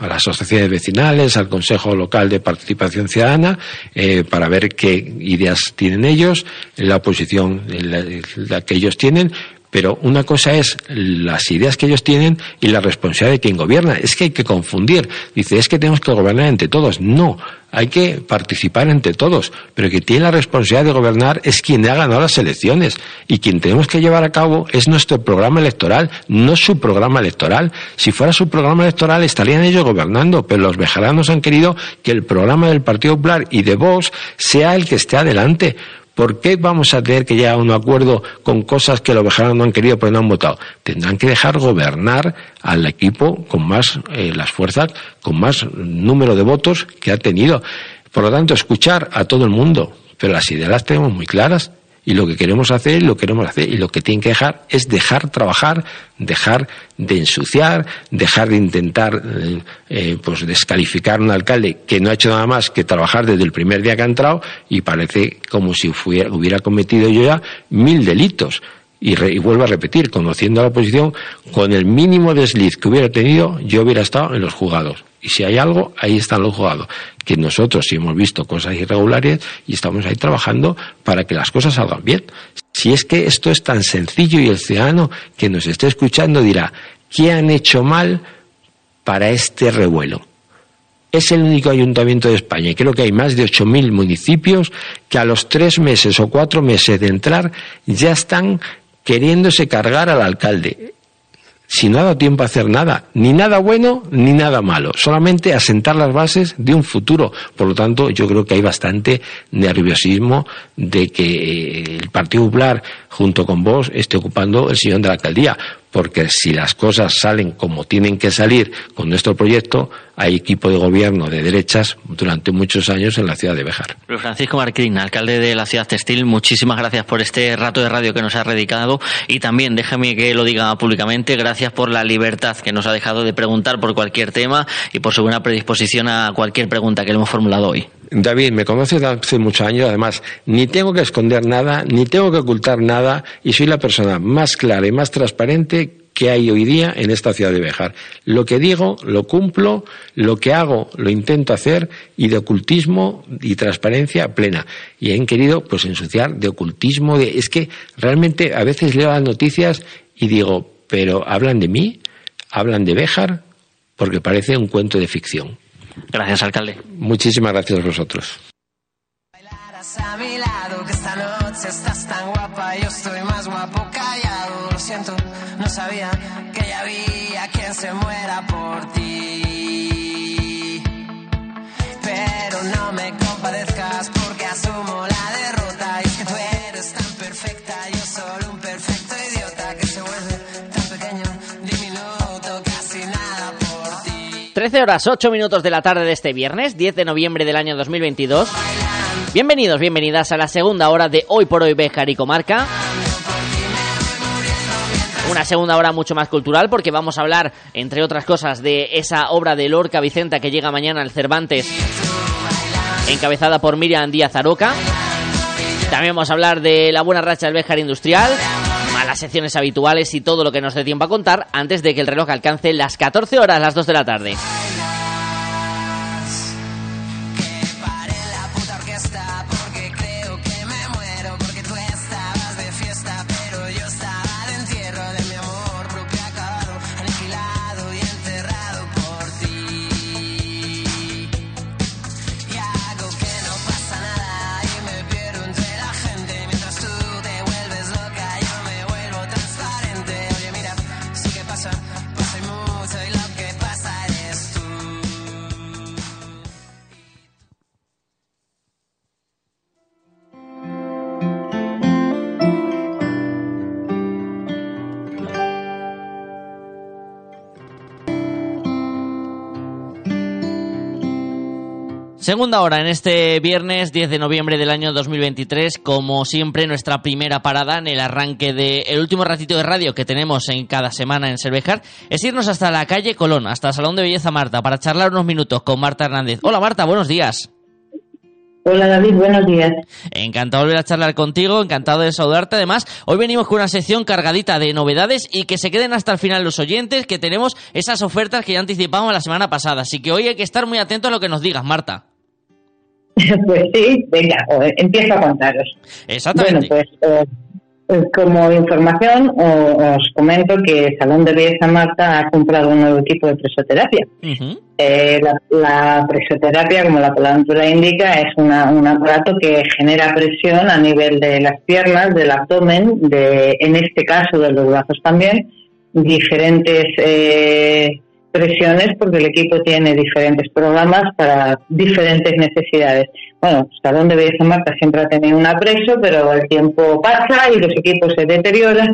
Speaker 9: las asociaciones vecinales, al Consejo Local de Participación Ciudadana, eh, para ver qué ideas tienen ellos, la oposición la que ellos tienen, pero una cosa es las ideas que ellos tienen y la responsabilidad de quien gobierna. Es que hay que confundir. Dice, es que tenemos que gobernar entre todos. No, hay que participar entre todos. Pero quien tiene la responsabilidad de gobernar es quien ha ganado las elecciones. Y quien tenemos que llevar a cabo es nuestro programa electoral, no su programa electoral. Si fuera su programa electoral estarían ellos gobernando, pero los vejaranos han querido que el programa del Partido Popular y de Vox sea el que esté adelante. ¿Por qué vamos a tener que llegar a un acuerdo con cosas que los vejaranos no han querido porque no han votado? Tendrán que dejar gobernar al equipo con más, eh, las fuerzas, con más número de votos que ha tenido. Por lo tanto, escuchar a todo el mundo, pero las ideas las tenemos muy claras y lo que queremos hacer, lo queremos hacer. Y lo que tienen que dejar es dejar trabajar, dejar de ensuciar, dejar de intentar eh, eh, pues descalificar a un alcalde que no ha hecho nada más que trabajar desde el primer día que ha entrado y parece como si hubiera cometido yo ya mil delitos Y, y, vuelvo a repetir, conociendo a la oposición, con el mínimo desliz que hubiera tenido, yo hubiera estado en los juzgados. Y si hay algo, ahí están los juzgados. Que nosotros sí hemos visto cosas irregulares y estamos ahí trabajando para que las cosas salgan bien. Si es que esto es tan sencillo y el ciudadano que nos esté escuchando dirá, ¿qué han hecho mal para este revuelo? Es el único ayuntamiento de España y creo que hay más de 8.000 municipios que a los tres meses o cuatro meses de entrar ya están queriéndose cargar al alcalde. Si no ha dado tiempo a hacer nada, ni nada bueno ni nada malo, solamente asentar las bases de un futuro. Por lo tanto, yo creo que hay bastante nerviosismo de que el Partido Popular, junto con vos, esté ocupando el sillón de la alcaldía porque si las cosas salen como tienen que salir con nuestro proyecto, hay equipo de gobierno de derechas durante muchos años en la ciudad de Bejar.
Speaker 10: Francisco Marquín, alcalde de la ciudad textil, muchísimas gracias por este rato de radio que nos ha dedicado y también déjeme que lo diga públicamente, gracias por la libertad que nos ha dejado de preguntar por cualquier tema y por su buena predisposición a cualquier pregunta que le hemos formulado hoy.
Speaker 9: David, me conoces hace muchos años, además, ni tengo que esconder nada, ni tengo que ocultar nada, y soy la persona más clara y más transparente que hay hoy día en esta ciudad de Bejar. Lo que digo, lo cumplo, lo que hago, lo intento hacer, y de ocultismo y transparencia plena. Y han querido, pues, ensuciar de ocultismo, de... es que realmente a veces leo las noticias y digo, pero ¿hablan de mí? ¿Hablan de Bejar? Porque parece un cuento de ficción.
Speaker 10: Gracias, alcalde.
Speaker 9: Muchísimas gracias a vosotros.
Speaker 12: a mi lado, que esta noche estás tan guapa, yo estoy más guapo callado, lo siento, no sabía que ya había quien se muera por ti. Pero no me compadezcas porque asumo la
Speaker 2: 13 horas 8 minutos de la tarde de este viernes, 10 de noviembre del año 2022. Bienvenidos, bienvenidas a la segunda hora de Hoy por Hoy Bejar y Comarca. Una segunda hora mucho más cultural porque vamos a hablar, entre otras cosas, de esa obra de Lorca Vicenta que llega mañana al Cervantes, encabezada por Miriam Díaz Aroca. También vamos a hablar de la buena racha del Bejar Industrial, las secciones habituales y todo lo que nos dé tiempo a contar antes de que el reloj alcance las 14 horas, las 2 de la tarde. Segunda hora en este viernes 10 de noviembre del año 2023, como siempre nuestra primera parada en el arranque del último ratito de radio que tenemos en cada semana en Cervejar es irnos hasta la calle Colón, hasta el Salón de Belleza Marta, para charlar unos minutos con Marta Hernández. Hola Marta, buenos días.
Speaker 13: Hola David, buenos días.
Speaker 2: Encantado de volver a charlar contigo, encantado de saludarte. Además, hoy venimos con una sección cargadita de novedades y que se queden hasta el final los oyentes, que tenemos esas ofertas que ya anticipamos la semana pasada. Así que hoy hay que estar muy atentos a lo que nos digas, Marta.
Speaker 13: Pues sí, venga, empiezo a contaros.
Speaker 2: Exactamente.
Speaker 13: Bueno, pues eh, como información os comento que Salón de Belleza Marta ha comprado un nuevo equipo de presoterapia. Eh, la, la presoterapia, como la palabra indica, es una- un aparato que genera presión a nivel de las piernas, del abdomen, de, en este caso de los brazos también, diferentes eh, presiones porque el equipo tiene diferentes programas para diferentes necesidades. Bueno, Salón de Belleza Marta siempre ha tenido una preso, pero el tiempo pasa y los equipos se deterioran,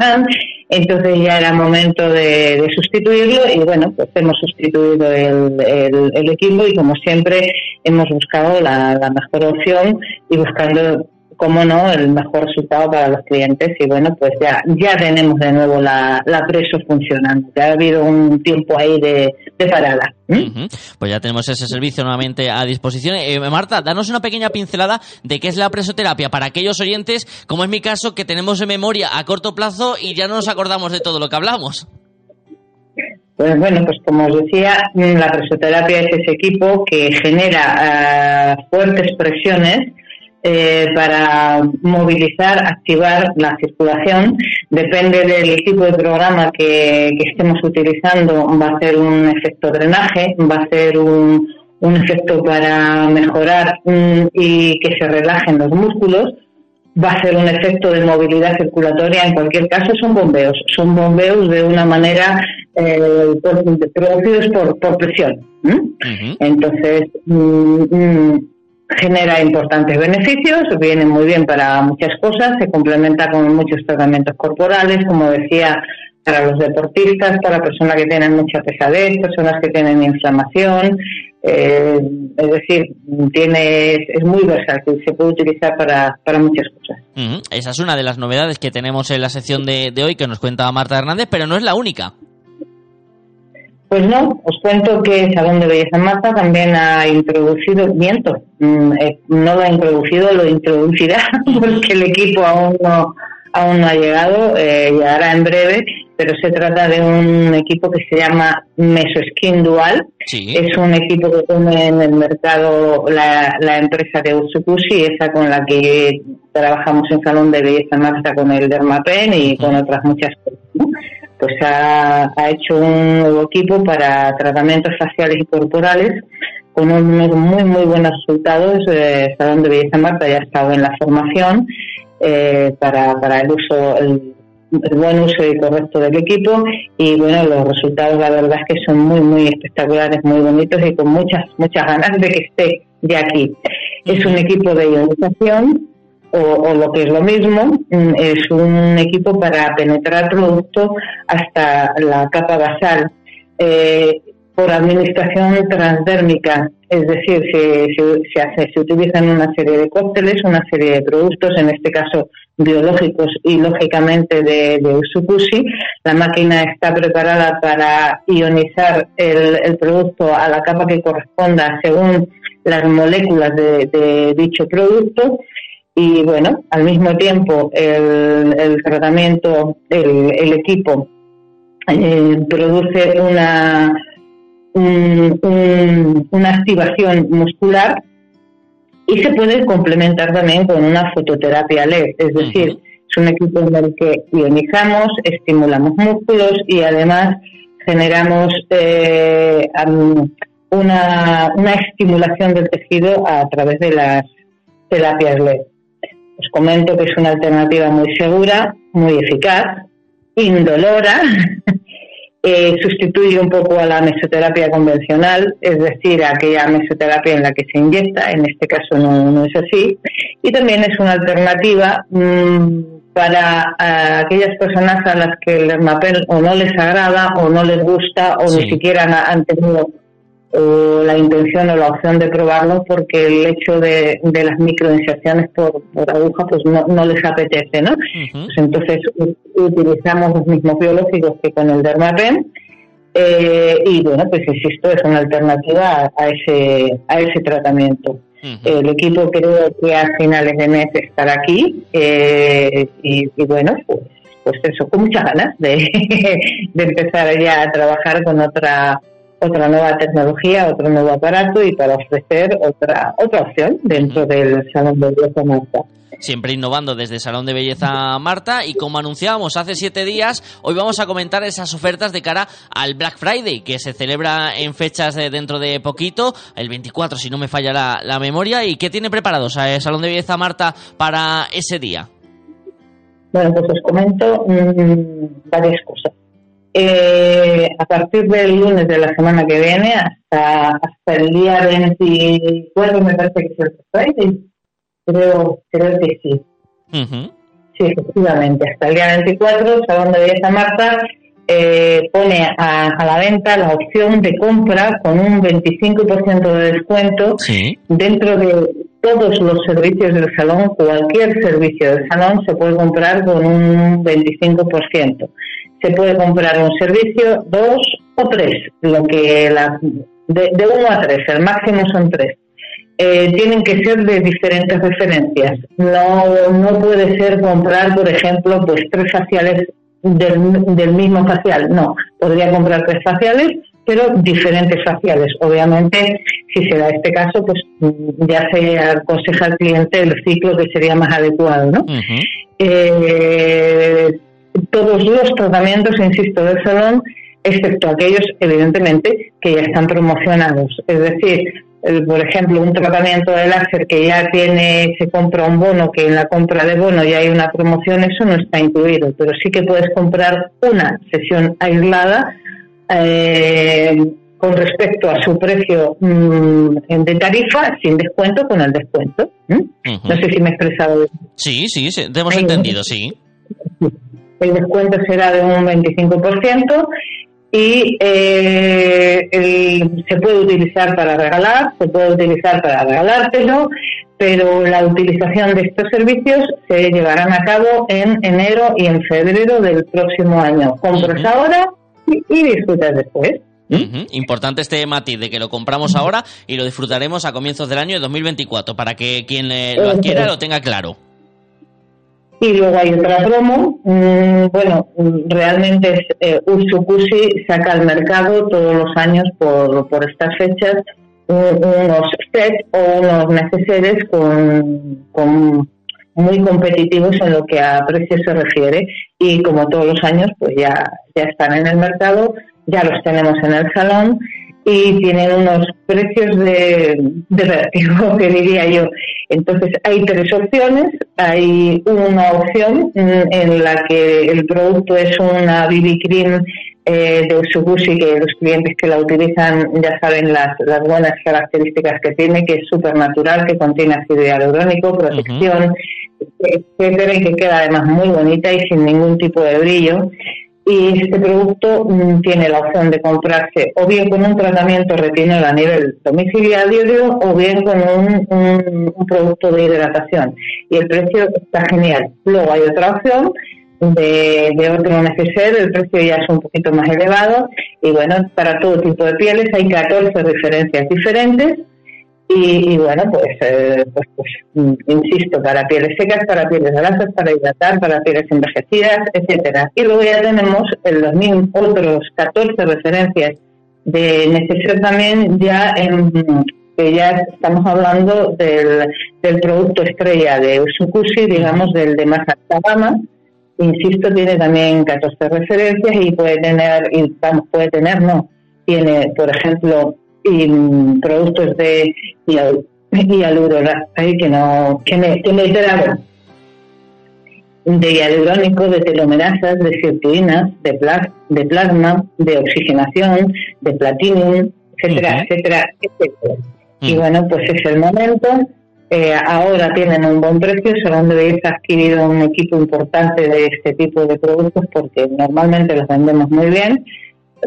Speaker 13: entonces ya era momento de, sustituirlo y bueno, pues hemos sustituido el, el- el equipo y como siempre hemos buscado la mejor opción y buscando como no, el mejor resultado para los clientes y bueno, pues ya, ya tenemos de nuevo la, la preso funcionando, que ha habido un tiempo ahí de, de parada.
Speaker 2: Ujú. Pues ya tenemos ese servicio nuevamente a disposición. Eh, Marta, danos una pequeña pincelada de qué es la presoterapia para aquellos oyentes, como es mi caso, que tenemos en memoria a corto plazo y ya no nos acordamos de todo lo que hablamos.
Speaker 13: Pues bueno, pues como os decía, mm, la presoterapia es ese equipo que genera ah, fuertes presiones eh, para movilizar, activar la circulación. Depende del tipo de programa que, que estemos utilizando, va a ser un efecto drenaje, va a ser un, un efecto para mejorar mm, y que se relajen los músculos, va a ser un efecto de movilidad circulatoria. En cualquier caso, son bombeos. Son bombeos de una manera eh, producidos por, por presión. Entonces, mm, mm, genera importantes beneficios, viene muy bien para muchas cosas, se complementa con muchos tratamientos corporales, como decía, para los deportistas, para personas que tienen mucha pesadez, personas que tienen inflamación, eh, es decir, tiene, es muy versátil, se puede utilizar para, para muchas cosas.
Speaker 2: Esa es una de las novedades que tenemos en la sección de, de hoy que nos cuenta Marta Hernández, pero no es la única.
Speaker 13: Pues no, os cuento que Salón de Belleza Marta también ha introducido, miento, mm, eh, no lo ha introducido, lo introducirá porque el equipo aún no, aún no ha llegado, eh, llegará en breve, pero se trata de un equipo que se llama Mesoskin Dual. Es un equipo que tiene en el mercado la, la empresa de Utsukushi, esa con la que trabajamos en Salón de Belleza Marta con el Dermapen y con otras muchas cosas. ¿no? Pues ha, ha hecho un nuevo equipo para tratamientos faciales y corporales con unos muy, muy buenos resultados. Eh, Salón de Belleza Marta ya ha estado en la formación eh, para, para el uso, el, el buen uso y correcto del equipo y bueno, los resultados la verdad es que son muy, muy espectaculares, muy bonitos y con muchas, muchas ganas de que esté ya aquí. Es un equipo de ionización o, lo que es lo mismo, mm, es un equipo para penetrar producto hasta la capa basal. Eh, por administración transdérmica, es decir, se, se, se hace, utilizan una serie de cócteles, una serie de productos, en este caso biológicos y lógicamente de, de Usukushi. La máquina está preparada para ionizar el, producto a la capa que corresponda según las moléculas de dicho producto y bueno, al mismo tiempo el, el tratamiento, el, el equipo eh, produce una un- un- una activación muscular y se puede complementar también con una fototerapia LED, es decir, es un equipo en el que ionizamos, estimulamos músculos y además generamos eh, una, una estimulación del tejido a través de las terapias LED. Os comento que es una alternativa muy segura, muy eficaz, indolora, eh, sustituye un poco a la mesoterapia convencional, es decir, a aquella mesoterapia en la que se inyecta, en este caso no, no es así, y también es una alternativa mm, para aquellas personas a las que el dermapel o no les agrada o no les gusta o ni siquiera han, han tenido eh, la intención o la opción de probarlo porque el hecho de, de las microinserciones por, por aguja pues no, no les apetece, ¿no? Pues entonces utilizamos los mismos biológicos que con el Dermapen eh, y bueno, pues insisto, es una alternativa a, a ese, a ese tratamiento. El equipo creo que a finales de mes estará aquí eh, y, y bueno, pues, pues eso, con muchas ganas de, de empezar ya a trabajar con otra otra nueva tecnología, otro nuevo aparato y para ofrecer otra otra opción dentro del salón de belleza Marta.
Speaker 2: Siempre innovando desde Salón de Belleza Marta y como anunciábamos hace siete días, hoy vamos a comentar esas ofertas de cara al Black Friday que se celebra en fechas de dentro de poquito, el 24 si no me falla la, la memoria. ¿Y qué tiene preparados el Salón de Belleza Marta para ese día?
Speaker 13: Bueno, pues os comento mm, varias cosas. Eh, a partir del lunes de la semana que viene hasta, hasta el día 24, me parece que es el Friday. Creo, creo que sí. Sí, efectivamente. Hasta el día 24, el Salón de Belleza Marta eh, pone a, a la venta la opción de compra con un 25% de descuento dentro de todos los servicios del salón, cualquier servicio del salón se puede comprar con un 25%. Se puede comprar un servicio, dos o tres, lo que la, de, de uno a tres, el máximo son tres. Eh, tienen que ser de diferentes referencias. No, no puede ser comprar, por ejemplo, pues tres faciales del, del mismo facial. No, podría comprar tres faciales, pero diferentes faciales. Obviamente, si se da este caso, pues ya se aconseja al cliente el ciclo que sería más adecuado, ¿no? Eh, todos los tratamientos, insisto, del salón, excepto aquellos, evidentemente, que ya están promocionados. Es decir, por ejemplo, un tratamiento de láser que ya tiene, se compra un bono, que en la compra de bono ya hay una promoción, eso no está incluido, pero sí que puedes comprar una sesión aislada eh, con respecto a su precio mm, de tarifa, sin descuento, con el descuento. No sé si me he expresado bien.
Speaker 2: Sí, sí, sí, te hemos
Speaker 13: Ahí,
Speaker 2: entendido, sí.
Speaker 13: El descuento será de un 25% y eh, el- se puede utilizar para regalar, se puede utilizar para regalártelo, pero la utilización de estos servicios se llevarán a cabo en enero y en febrero del próximo año. Compras ahora y, y disfrutas después.
Speaker 2: Importante este matiz de que lo compramos ahora y lo disfrutaremos a comienzos del año de 2024 para que quien eh, lo adquiera lo tenga claro.
Speaker 13: Y luego hay otra promo, mm, bueno, realmente es, eh, saca al mercado todos los años por, por estas fechas un- unos sets o unos neceseres con, con muy competitivos en lo que a precio se refiere. Y como todos los años pues ya, ya están en el mercado, ya los tenemos en el salón y tienen unos precios de, de vértigo, que diría yo. Entonces hay tres opciones. Hay una opción en la que el producto es una BB Cream eh, de Usugushi, que los clientes que la utilizan ya saben las, las buenas características que tiene, que es súper natural, que contiene ácido hialurónico, protección, etcétera, y que queda además muy bonita y sin ningún tipo de brillo y este producto mm, tiene la opción de comprarse o bien con un tratamiento retinol a nivel domiciliario o bien con un, un- producto de hidratación. Y el precio está genial. Luego hay otra opción de, de otro neceser, el precio ya es un poquito más elevado. Y bueno, para todo tipo de pieles hay 14 referencias diferentes y, y bueno, pues, eh, pues, pues, mm, insisto, para pieles secas, para pieles grasas, para hidratar, para pieles envejecidas, etcétera. Y luego ya tenemos en los mismos otros 14 referencias de necesidad también ya que ya estamos hablando del, del producto estrella de Usukushi, digamos del de más alta gama. Insisto, tiene también 14 referencias y puede tener, y puede tener, no, tiene, por ejemplo, y, mm, productos de hial- hialurona- ay, que no que me, que me de hialurónico, de telomerasas, de sirtuinas, de, plas- de plasma, de oxigenación, de platinum, etcétera, etcétera, etcétera. Y bueno, pues es el momento. Eh, ahora tienen un buen precio, Salón de Belleza ha adquirido un equipo importante de este tipo de productos porque normalmente los vendemos muy bien.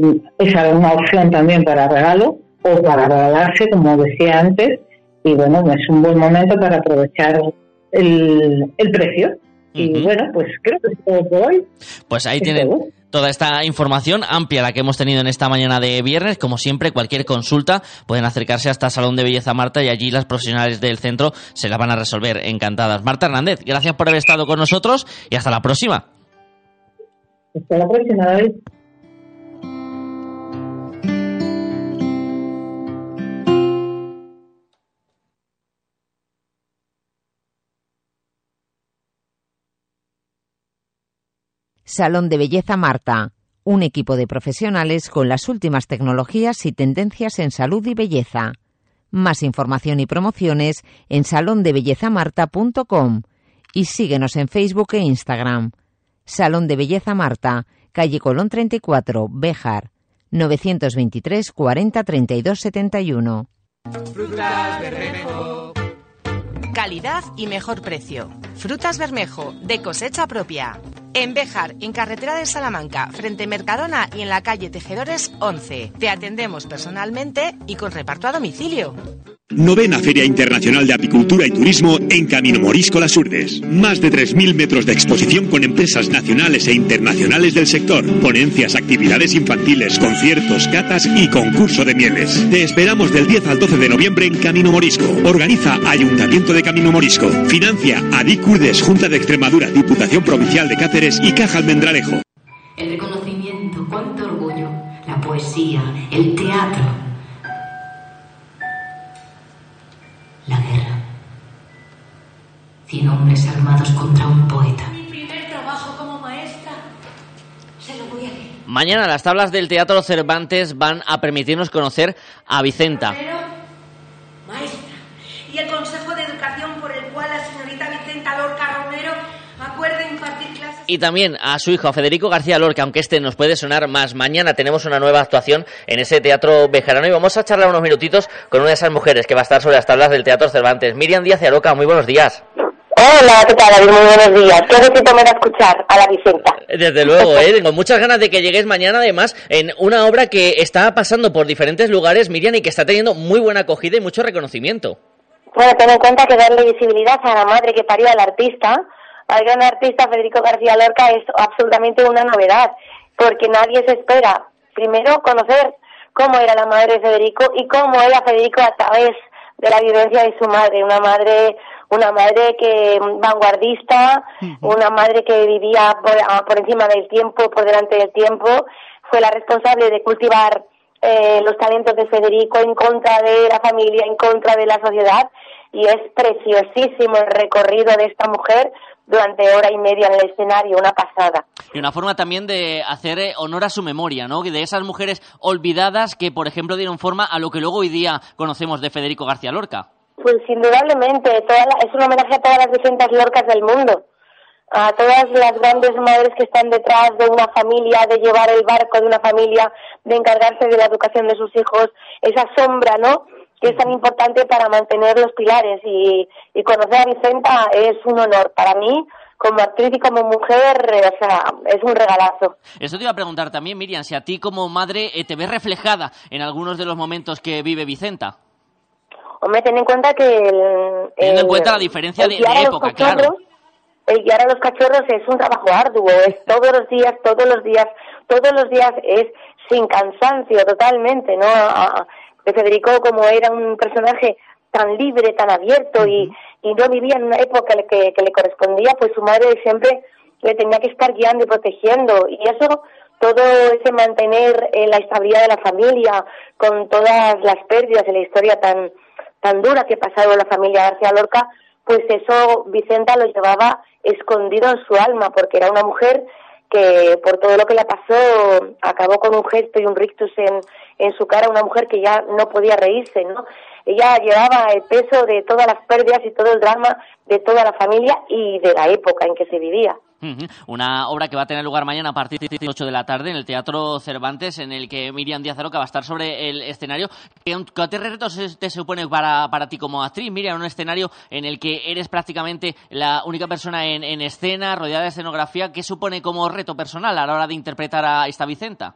Speaker 13: Mm, Es una opción también para regalo o para regalarse, como decía antes. Y bueno, es un buen momento para aprovechar el, el precio. Y bueno, pues creo que es todo por hoy.
Speaker 2: Pues ahí tienen
Speaker 13: todo.
Speaker 2: toda esta información amplia la que hemos tenido en esta mañana de viernes. Como siempre, cualquier consulta pueden acercarse hasta Salón de Belleza Marta y allí las profesionales del centro se la van a resolver encantadas. Marta Hernández, gracias por haber estado con nosotros y hasta la próxima.
Speaker 13: Hasta la próxima, David.
Speaker 14: Salón de Belleza Marta, un equipo de profesionales con las últimas tecnologías y tendencias en salud y belleza. Más información y promociones en salondebellezamarta.com y síguenos en Facebook e Instagram. Salón de Belleza Marta, calle Colón 34, Béjar, 923 40 32 71.
Speaker 7: Frutas Bermejo. Calidad y mejor precio. Frutas Bermejo, de cosecha propia. En Béjar, en carretera de Salamanca, frente Mercadona y en la calle Tejedores 11. Te atendemos personalmente y con reparto a domicilio.
Speaker 8: Novena Feria Internacional de Apicultura y Turismo en Camino Morisco Las Urdes. Más de 3.000 metros de exposición con empresas nacionales e internacionales del sector. Ponencias, actividades infantiles, conciertos, catas y concurso de mieles. Te esperamos del 10 al 12 de noviembre en Camino Morisco. Organiza Ayuntamiento de Camino Morisco. Financia Adic Urdes, Junta de Extremadura, Diputación Provincial de Cáceres y Caja Almendralejo.
Speaker 15: El reconocimiento, cuánto orgullo, la poesía, el teatro. La guerra. Cien hombres armados contra un poeta.
Speaker 16: Mi primer trabajo como maestra se lo voy a leer.
Speaker 2: Mañana las tablas del Teatro Cervantes van a permitirnos conocer a Vicenta.
Speaker 16: Pero, maestra, y el Consejo de Educación por el cual la señorita Vicenta Lorca Romero acuerda impartir clases.
Speaker 2: Y también a su hijo, a Federico García Lorca, aunque este nos puede sonar más. Mañana tenemos una nueva actuación en ese teatro bejarano y vamos a charlar unos minutitos con una de esas mujeres que va a estar sobre las tablas del Teatro Cervantes. Miriam Díaz de Aroca, muy buenos días.
Speaker 17: Hola, ¿qué tal, David? Muy buenos días. Qué gusto me da escuchar a la Vicenta.
Speaker 2: Desde luego, ¿eh? tengo muchas ganas de que llegues mañana, además, en una obra que está pasando por diferentes lugares, Miriam, y que está teniendo muy buena acogida y mucho reconocimiento.
Speaker 17: Bueno, ten en cuenta que darle visibilidad a la madre que parió al artista, al gran artista Federico García Lorca, es absolutamente una novedad, porque nadie se espera, primero, conocer cómo era la madre de Federico y cómo era Federico a través de la vivencia de su madre, una madre una madre que vanguardista, una madre que vivía por, ah, por encima del tiempo, por delante del tiempo, fue la responsable de cultivar eh, los talentos de Federico en contra de la familia, en contra de la sociedad, y es preciosísimo el recorrido de esta mujer durante hora y media en el escenario, una pasada.
Speaker 2: Y una forma también de hacer eh, honor a su memoria, ¿no? De esas mujeres olvidadas que, por ejemplo, dieron forma a lo que luego hoy día conocemos de Federico García Lorca.
Speaker 17: Pues indudablemente, toda la- es un homenaje a todas las Vicentas Lorcas del mundo, a todas las grandes madres que están detrás de una familia, de llevar el barco de una familia, de encargarse de la educación de sus hijos, esa sombra, ¿no? Que es tan importante para mantener los pilares y, y conocer a Vicenta es un honor para mí como actriz y como mujer, eh, o sea, es un regalazo.
Speaker 2: Eso te iba a preguntar también, Miriam, si a ti como madre eh, te ves reflejada en algunos de los momentos que vive Vicenta.
Speaker 17: Hombre, ten en cuenta que el,
Speaker 2: Teniendo en cuenta la diferencia de- de época, claro.
Speaker 17: El guiar a los cachorros es un trabajo arduo, es todos los días, todos los días, todos los días es sin cansancio totalmente, ¿no? A- a- de Federico como era un personaje tan libre, tan abierto y, y no vivía en una época que, que, que le correspondía, pues su madre siempre le tenía que estar guiando y protegiendo. Y eso todo ese mantener eh, la estabilidad de la familia con todas las pérdidas de la historia tan tan dura que ha pasado la familia García Lorca, pues eso Vicenta lo llevaba escondido en su alma, porque era una mujer que por todo lo que le pasó acabó con un gesto y un rictus en, en su cara, una mujer que ya no podía reírse, ¿no? Ella llevaba el peso de todas las pérdidas y todo el drama de toda la familia y de la época en que se vivía.
Speaker 2: Una obra que va a tener lugar mañana a partir de las 8 de la tarde en el Teatro Cervantes, en el que Miriam Díaz Aroca va a estar sobre el escenario. ¿Qué, retos te supone para, para ti como actriz, Miriam, un escenario en el que eres prácticamente la única persona en, en escena, rodeada de escenografía? ¿Qué supone como reto personal a la hora de interpretar a esta Vicenta?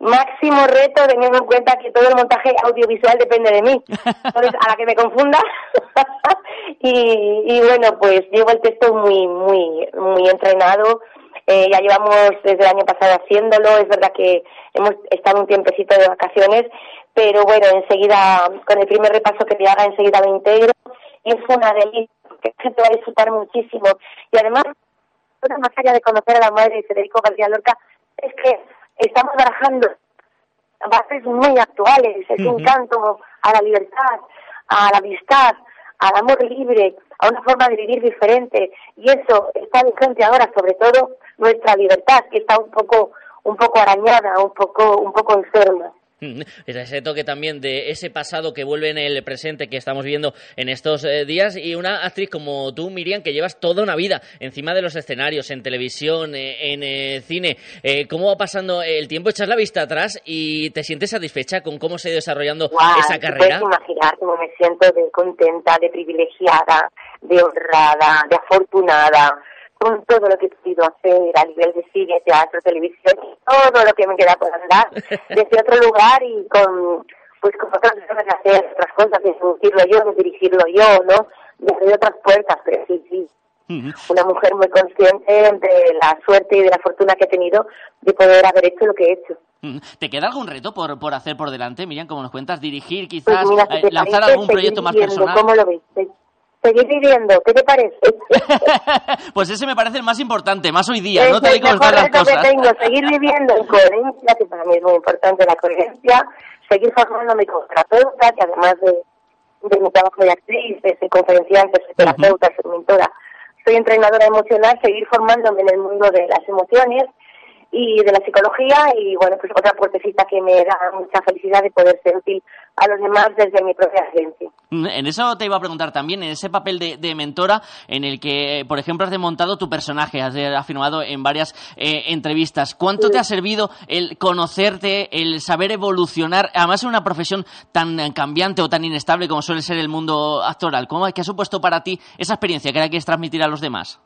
Speaker 17: Máximo reto teniendo en cuenta que todo el montaje audiovisual depende de mí. Entonces, a la que me confunda. y, y bueno, pues llevo el texto muy, muy, muy entrenado. Eh, ya llevamos desde el año pasado haciéndolo. Es verdad que hemos estado un tiempecito de vacaciones, pero bueno, enseguida, con el primer repaso que te haga, enseguida lo integro. Y es una delicia, porque la gente va a disfrutar muchísimo. Y además, más allá de conocer a la madre de Federico García Lorca, es que estamos barajando bases muy actuales, ese encanto a la libertad, a la amistad, al amor libre, a una forma de vivir diferente. Y eso está vigente ahora, sobre todo nuestra libertad, que está un poco, un poco arañada, un poco, un poco enferma.
Speaker 2: Ese toque también de ese pasado que vuelve en el presente que estamos viendo en estos eh, días y una actriz como tú, Miriam, que llevas toda una vida encima de los escenarios, en televisión, eh, en eh, cine. ¿Cómo va pasando el tiempo? Echas la vista atrás y te sientes satisfecha con cómo se ha ido desarrollando esa carrera.
Speaker 17: puedes imaginar cómo me siento de contenta, de privilegiada, de honrada, de afortunada, con todo lo que he podido hacer a nivel de cine, teatro, televisión, y todo lo que me queda por andar desde otro lugar y con pues como otras personas de hacer otras cosas, de dirigirlo yo, de dirigirlo yo, ¿no? De abrir otras puertas, pero sí, sí. Una mujer muy consciente de la suerte y de la fortuna que he tenido de poder haber hecho lo que he hecho.
Speaker 2: ¿Te queda algún reto por, por hacer por delante, Miriam, como nos cuentas? ¿Dirigir,
Speaker 17: Pues
Speaker 2: quizás,
Speaker 17: mira, si
Speaker 2: eh, lanzar algún proyecto más personal?
Speaker 17: ¿Cómo lo ves? Se- Seguir viviendo, ¿qué te parece?
Speaker 2: Pues ese me parece el más importante, más hoy día,
Speaker 17: es
Speaker 2: ¿no?
Speaker 17: Mejor
Speaker 2: están las
Speaker 17: reto que
Speaker 2: cosas.
Speaker 17: tengo, seguir viviendo en coherencia, que para mí es muy importante la coherencia, seguir formándome como terapeuta, que además de, de mi trabajo de actriz, de ser conferenciante, soy terapeuta, soy mentora, soy entrenadora emocional, seguir formándome en el mundo de las emociones y de la psicología y bueno, pues otra puertecita que me da mucha felicidad de poder ser útil a los demás desde mi propia agencia.
Speaker 2: Mm, En eso te iba a preguntar también, en ese papel de, de mentora en el que, por ejemplo, has desmontado tu personaje, has eh, afirmado en varias eh, entrevistas. ¿Cuánto te ha servido el conocerte, el saber evolucionar, además en una profesión tan cambiante o tan inestable como suele ser el mundo actoral? ¿Cómo, ¿Qué ha supuesto para ti esa experiencia que ahora quieres transmitir a los demás?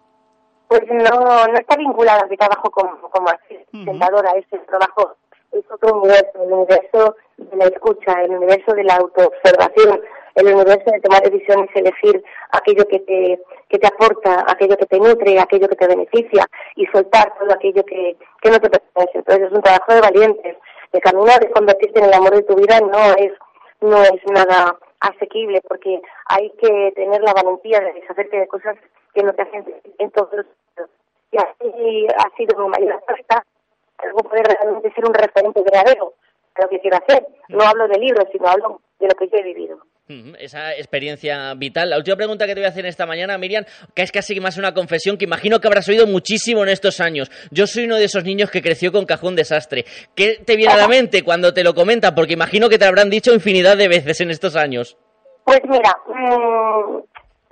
Speaker 17: Pues no, no está vinculada a mi trabajo como, como presentadora, es el trabajo, es otro universo, el universo de la escucha, el universo de la autoobservación, el universo de tomar decisiones, elegir aquello que te, que te aporta, aquello que te nutre, aquello que te beneficia y soltar todo aquello que, que no te pertenece. Entonces es un trabajo de valientes. El camino de convertirte en el amor de tu vida no es, no es nada asequible porque hay que tener la valentía de deshacerte de cosas que no te hacen en todos los. Y así ha sido mi mayor apuesta, algo poder realmente ser un referente verdadero de lo que quiero hacer. No hablo de libros, sino hablo de lo que yo he vivido.
Speaker 2: Ujú, Esa experiencia vital. La última pregunta que te voy a hacer esta mañana, Miriam, que es casi más una confesión que imagino que habrás oído muchísimo en estos años. Yo soy uno de esos niños que creció con cajón desastre. ¿Qué te viene a la mente cuando te lo comentan? Porque imagino que te habrán dicho infinidad de veces en estos años.
Speaker 17: Pues mira, mm,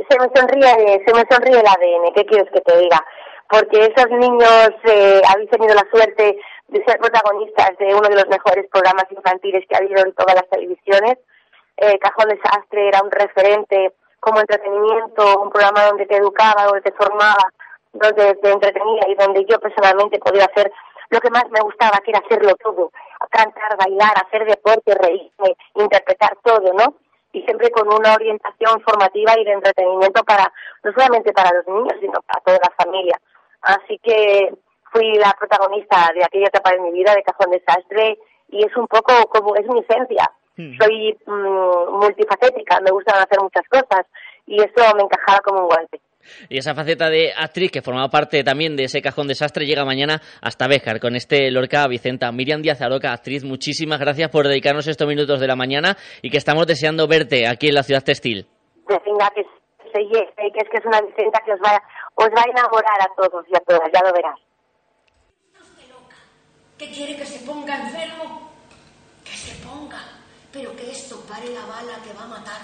Speaker 17: se me sonríe, se me sonríe el ADN, ¿qué quieres que te diga? Porque esos niños eh, habéis tenido la suerte de ser protagonistas de uno de los mejores programas infantiles que ha habido en todas las televisiones. Eh, Cajón Desastre era un referente como entretenimiento, un programa donde te educaba, donde te formaba, donde te entretenía y donde yo personalmente podía hacer lo que más me gustaba, que era hacerlo todo, cantar, bailar, hacer deporte, reírme, interpretar todo, ¿no? Y siempre con una orientación formativa y de entretenimiento para no solamente para los niños sino para toda la familia. Así que fui la protagonista de aquella etapa de mi vida de Cajón Desastre y es un poco como es mi esencia. Soy mm, multifacética me gustan hacer muchas cosas y eso me encajaba como un guante
Speaker 2: Y esa faceta de actriz que formaba parte también de ese cajón desastre llega mañana hasta Béjar con este Lorca Vicenta. Miriam Díaz Aroca, actriz, muchísimas gracias por dedicarnos estos minutos de la mañana y que estamos deseando verte aquí en la ciudad textil.
Speaker 17: de venga que que es que es una Vicenta que os va, os va a enamorar a todos y a todas ya lo verás
Speaker 16: ¿Qué quiere que se ponga enfermo? Que se ponga, pero que esto pare la bala que va a matar.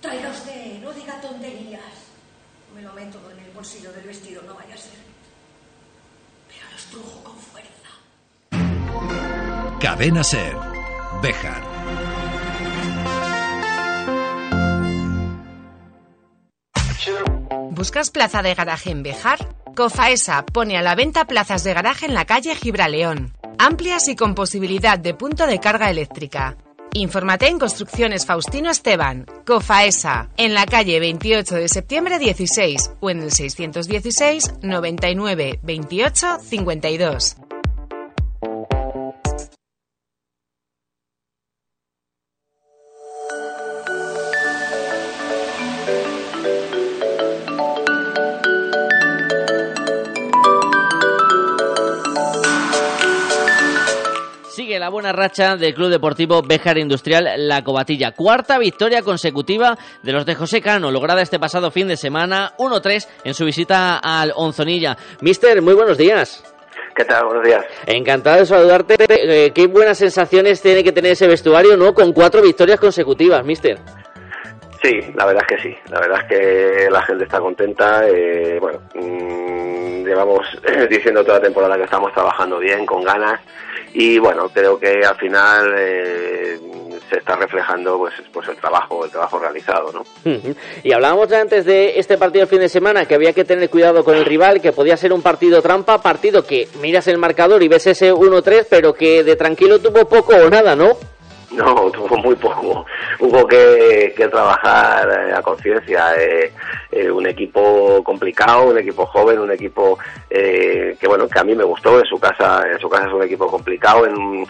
Speaker 16: Traiga usted, no diga tonterías. Me lo meto en el bolsillo del vestido, no vaya a ser. Pero lo estrujo con fuerza.
Speaker 6: Cadena Ser. Béjar.
Speaker 7: ¿Buscas plaza de garaje en Bejar? Cofaesa pone a la venta plazas de garaje en la calle Gibraleón, amplias y con posibilidad de punto de carga eléctrica. Infórmate en Construcciones Faustino Esteban, Cofaesa, en la calle 28 de septiembre 16 o en el 616 99 28 52.
Speaker 2: Sigue la buena racha del Club Deportivo Béjar Industrial La Cobatilla. Cuarta victoria consecutiva de los de José Cano, lograda este pasado fin de semana, 1-3 en su visita al Onzonilla. Mister, muy buenos días.
Speaker 18: ¿Qué tal? Buenos días.
Speaker 2: Encantado de saludarte. Eh, qué buenas sensaciones tiene que tener ese vestuario, ¿no? Con cuatro victorias consecutivas, mister.
Speaker 18: Sí, la verdad es que sí. La verdad es que la gente está contenta. eh, bueno, mm, llevamos diciendo toda la temporada que estamos trabajando bien, con ganas. Y bueno, creo que al final eh, se está reflejando pues, pues el trabajo, el trabajo realizado, ¿no?
Speaker 2: Y hablábamos ya antes de este partido del fin de semana que había que tener cuidado con el rival, que podía ser un partido trampa, partido que miras el marcador y ves ese 1-3, pero que de tranquilo tuvo poco o nada, ¿no?
Speaker 18: No, tuvo muy poco. Hubo que, que trabajar eh, a conciencia. eh, eh, un equipo complicado, un equipo joven, un equipo eh, que bueno que a mí me gustó. En su casa, en su casa es un equipo complicado, en un,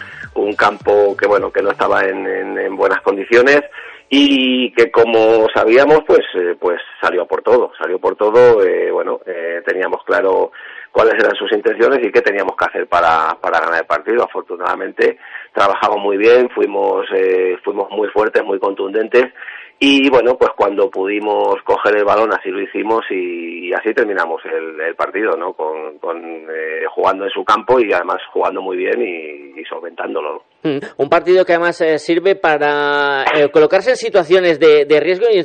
Speaker 18: campo que bueno que no estaba en, en- en buenas condiciones y que como sabíamos pues eh, pues salió por todo, salió por todo. eh, bueno, eh, teníamos claro cuáles eran sus intenciones y qué teníamos que hacer para, para ganar el partido. Afortunadamente trabajamos muy bien, fuimos, eh, fuimos muy fuertes, muy contundentes y bueno, pues cuando pudimos coger el balón así lo hicimos y, así terminamos el, el partido, ¿no? Con, con, eh, jugando en su campo y además jugando muy bien y solventándolo.
Speaker 2: Mm, Un partido que además eh, sirve para eh, colocarse en situaciones de, de riesgo y en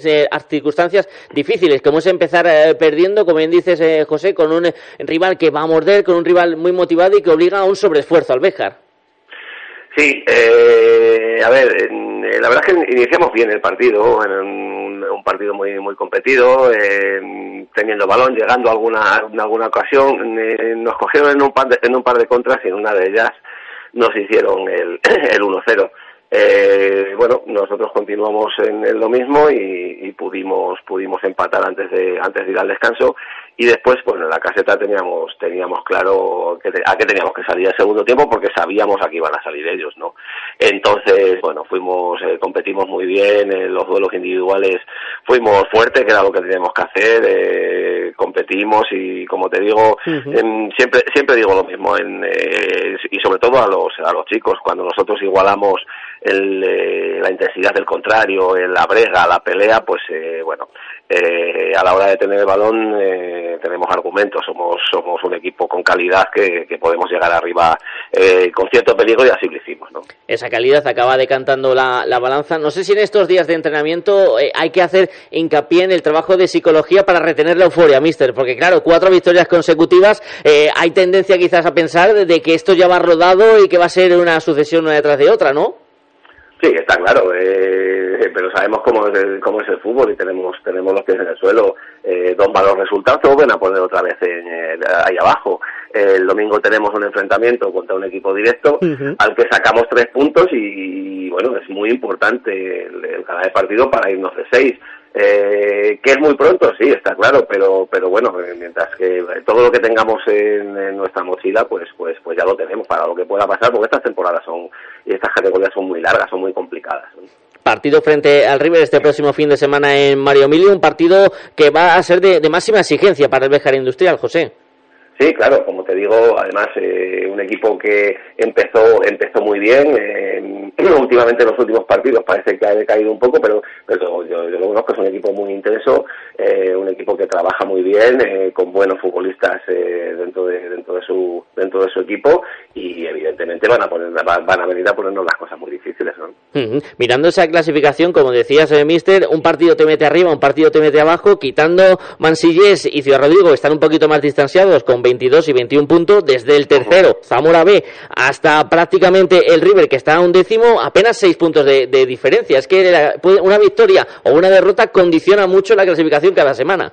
Speaker 2: circunstancias difíciles, como es empezar eh, perdiendo, como bien dices, eh, José, con un rival que va a morder, con un rival muy motivado y que obliga a un sobreesfuerzo al Béjar.
Speaker 18: Sí, a ver, la verdad es que iniciamos bien el partido, en un, partido muy muy competido, eh, teniendo balón, llegando a alguna, en alguna ocasión, nos cogieron en un, par de, en un par de contras y en una de ellas nos hicieron el, el 1-0. Eh, bueno, nosotros continuamos en, en lo mismo y, y pudimos pudimos empatar antes de antes de ir al descanso. Y después pues en la caseta teníamos teníamos claro que te- a qué teníamos que salir el segundo tiempo porque sabíamos a qué iban a salir ellos, ¿no? Entonces, bueno, fuimos eh, competimos muy bien en los duelos individuales, fuimos fuertes, que era lo que teníamos que hacer, eh, competimos y como te digo, em, siempre siempre digo lo mismo en, eh, y sobre todo a los a los chicos. Cuando nosotros igualamos el, eh, la intensidad del contrario, en la brega, la pelea, pues eh, bueno, eh, a la hora de tener el balón eh, tenemos argumentos, somos somos un equipo con calidad que, podemos llegar arriba eh, con cierto peligro y así lo hicimos, ¿no?
Speaker 2: Esa calidad acaba decantando la, la balanza. No sé si en estos días de entrenamiento eh, hay que hacer hincapié en el trabajo de psicología para retener la euforia, mister, porque claro, cuatro victorias consecutivas, eh, hay tendencia quizás a pensar de que esto ya va rodado y que va a ser una sucesión una detrás de otra, ¿no?
Speaker 18: Sí, está claro, eh, pero sabemos cómo es, el, cómo es el fútbol y tenemos tenemos los pies en el suelo. Eh, dos malos resultados te vuelven a poner otra vez en, eh, ahí abajo. el domingo tenemos un enfrentamiento contra un equipo directo al que sacamos tres puntos y, bueno, es muy importante el, el el partido para irnos de seis. Eh, que es muy pronto, sí, está claro, pero pero bueno, eh, mientras que todo lo que tengamos en, nuestra mochila, pues pues pues ya lo tenemos para lo que pueda pasar, porque estas temporadas son y estas categorías son muy largas, son muy complicadas.
Speaker 2: Partido frente al River este próximo fin de semana en Mario Emilio, un partido que va a ser de, de máxima exigencia para el Béjar Industrial, José.
Speaker 18: Sí, claro, como te digo, además eh, un equipo que empezó empezó muy bien. eh, últimamente en los últimos partidos parece que ha decaído un poco, pero, pero yo, lo conozco, es un equipo muy intenso, eh, un equipo que trabaja muy bien, eh, con buenos futbolistas eh, dentro de dentro de su dentro de su equipo y evidentemente van a poner van a venir a ponernos las cosas muy difíciles, ¿no?
Speaker 2: Mirando esa clasificación, como decías, eh, Mister, un partido te mete arriba, un partido te mete abajo, quitando Mansillés y Ciudad Rodrigo, están un poquito más distanciados, con 22 y 21 puntos, desde el tercero, Zamora B, hasta prácticamente el River, que está a un décimo, apenas 6 puntos de, de diferencia. Es que la- una victoria o una derrota condiciona mucho la clasificación cada semana.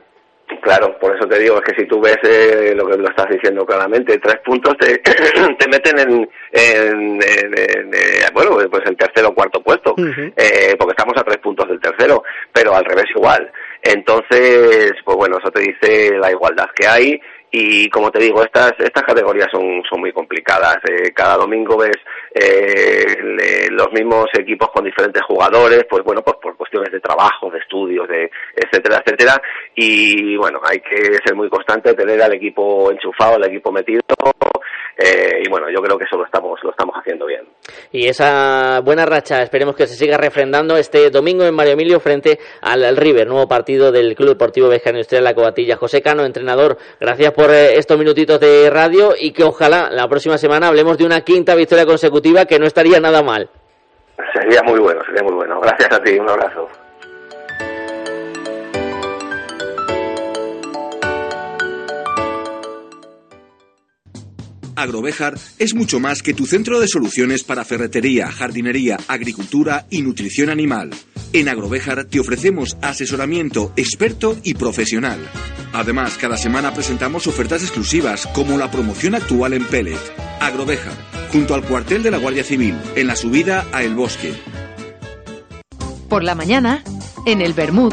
Speaker 18: Claro, por eso te digo, es que si tú ves eh, lo que lo estás diciendo claramente, tres puntos te, te meten en, en, en- en, bueno, pues el tercero o cuarto puesto, eh, porque estamos a tres puntos del tercero, pero al revés igual. Entonces, pues bueno, eso te dice la igualdad que hay y como te digo, estas estas categorías son, son muy complicadas. Eh, cada domingo ves eh, le- los mismos equipos con diferentes jugadores, pues bueno, pues por cuestiones de trabajo, de estudios, de etcétera, etcétera. Y bueno, hay que ser muy constante, tener al equipo enchufado, al equipo metido. Eh, y bueno, yo creo que eso lo estamos lo estamos haciendo bien.
Speaker 2: Y esa buena racha esperemos que se siga refrendando este domingo en Mario Emilio frente al, al River, nuevo partido del Club Deportivo Vesca Industrial La Cobatilla. José Cano, entrenador, gracias por eh, estos minutitos de radio y que ojalá la próxima semana hablemos de una quinta victoria consecutiva que no estaría nada mal.
Speaker 18: Sería muy bueno, sería muy bueno. Gracias a ti, un abrazo.
Speaker 19: Agrovejar es mucho más que tu centro de soluciones para ferretería, jardinería, agricultura y nutrición animal. En Agrovejar te ofrecemos asesoramiento experto y profesional. Además, cada semana presentamos ofertas exclusivas como la promoción actual en Pellet. Agrovejar, junto al cuartel de la Guardia Civil, en la subida a El Bosque.
Speaker 20: Por la mañana, en el Bermud,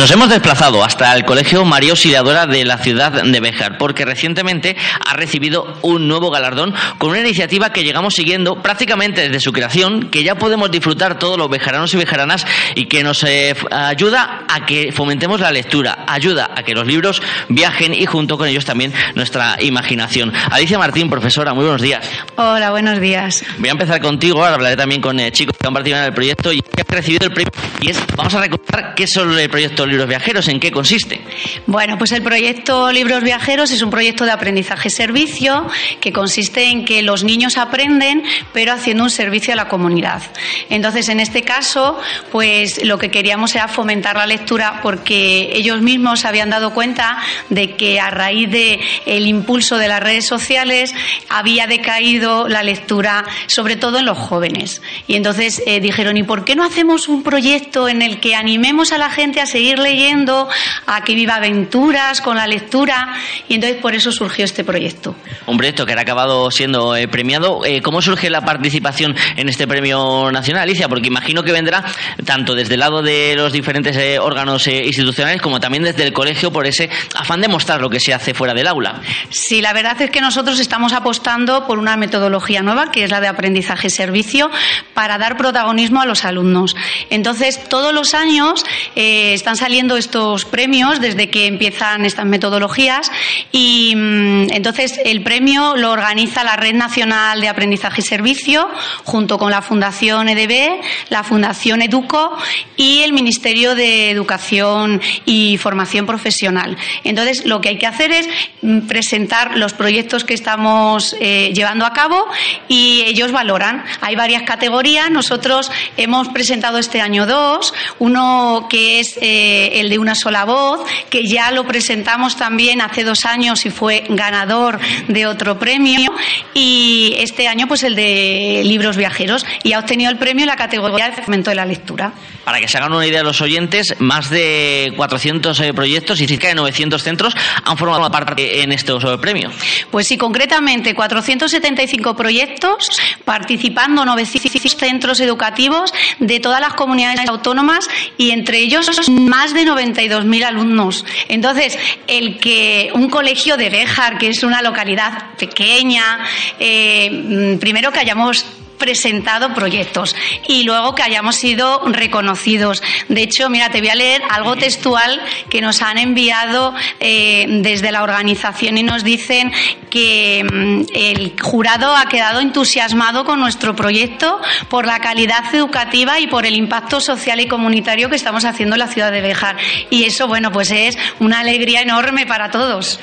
Speaker 10: Nos hemos desplazado hasta el Colegio María Auxiliadora de la ciudad de Béjar, porque recientemente ha recibido un nuevo galardón con una iniciativa que llegamos siguiendo prácticamente desde su creación, que ya podemos disfrutar todos los bejaranos y bejaranas y que nos eh, ayuda a que fomentemos la lectura, ayuda a que los libros viajen y junto con ellos también nuestra imaginación. Alicia Martín, profesora, muy buenos días.
Speaker 21: Hola, buenos días.
Speaker 10: Voy a empezar contigo, ahora hablaré también con eh, chicos que han participado en el proyecto y que han recibido el premio. Y es, vamos a recordar qué es el proyecto Libros Viajeros, en qué consiste.
Speaker 21: Bueno, pues el proyecto Libros Viajeros es un proyecto de aprendizaje-servicio que consiste en que los niños aprenden, pero haciendo un servicio a la comunidad. Entonces, en este caso, pues lo que queríamos era fomentar la lectura porque ellos mismos se habían dado cuenta de que a raíz de el impulso de las redes sociales había decaído la lectura, sobre todo en los jóvenes. Y entonces eh, dijeron, ¿y por qué no hacemos un proyecto en el que animemos a la gente a seguir leyendo, a que viva aventuras con la lectura? Y entonces por eso surgió este proyecto.
Speaker 10: Un proyecto que ha acabado siendo eh, premiado. Eh, ¿Cómo surge la participación en este premio nacional, Alicia? Porque imagino que vendrá tanto desde el lado de los diferentes eh, órganos eh, institucionales como también desde el colegio por ese afán de mostrar lo que se hace fuera del aula.
Speaker 21: Sí, la verdad es que nosotros estamos apostando por una metodología nueva, que es la de aprendizaje-servicio, para dar protagonismo a los alumnos. Entonces, todos los años eh, están saliendo estos premios desde que empiezan estas metodologías y mm, entonces el premio lo organiza la Red Nacional de Aprendizaje y Servicio junto con la Fundación EDB, la Fundación Educo y el Ministerio de Educación y Formación Profesional. Entonces, lo que hay que hacer es mm, presentar los proyectos que estamos eh, llevando a cabo y ellos valoran. Hay varias categorías. Nosotros hemos presentado este año dos. Uno que es eh, el de una sola voz, que ya lo presentamos también hace dos años y fue ganador de otro premio. Y este año, pues el de libros viajeros. Y ha obtenido el premio en la categoría de fomento de la lectura.
Speaker 10: Para que se hagan una idea los oyentes, más de 400 eh, proyectos y cerca de 900 centros han formado parte en estos eh, premios.
Speaker 21: Pues sí, concretamente 475 proyectos, participando 900 centros educativos de todas las comunidades autónomas y entre ellos más de 92.000 alumnos. Entonces, el que un colegio de Béjar, que es una localidad pequeña, eh, mm, primero que hayamos presentado proyectos y luego que hayamos sido reconocidos. De hecho, mira, te voy a leer algo textual que nos han enviado eh, desde la organización y nos dicen que mm, el jurado ha quedado entusiasmado con nuestro proyecto por la calidad educativa y por el impacto social y comunitario que estamos haciendo en la ciudad de Bejar. Y eso, bueno, pues es una alegría enorme para todos.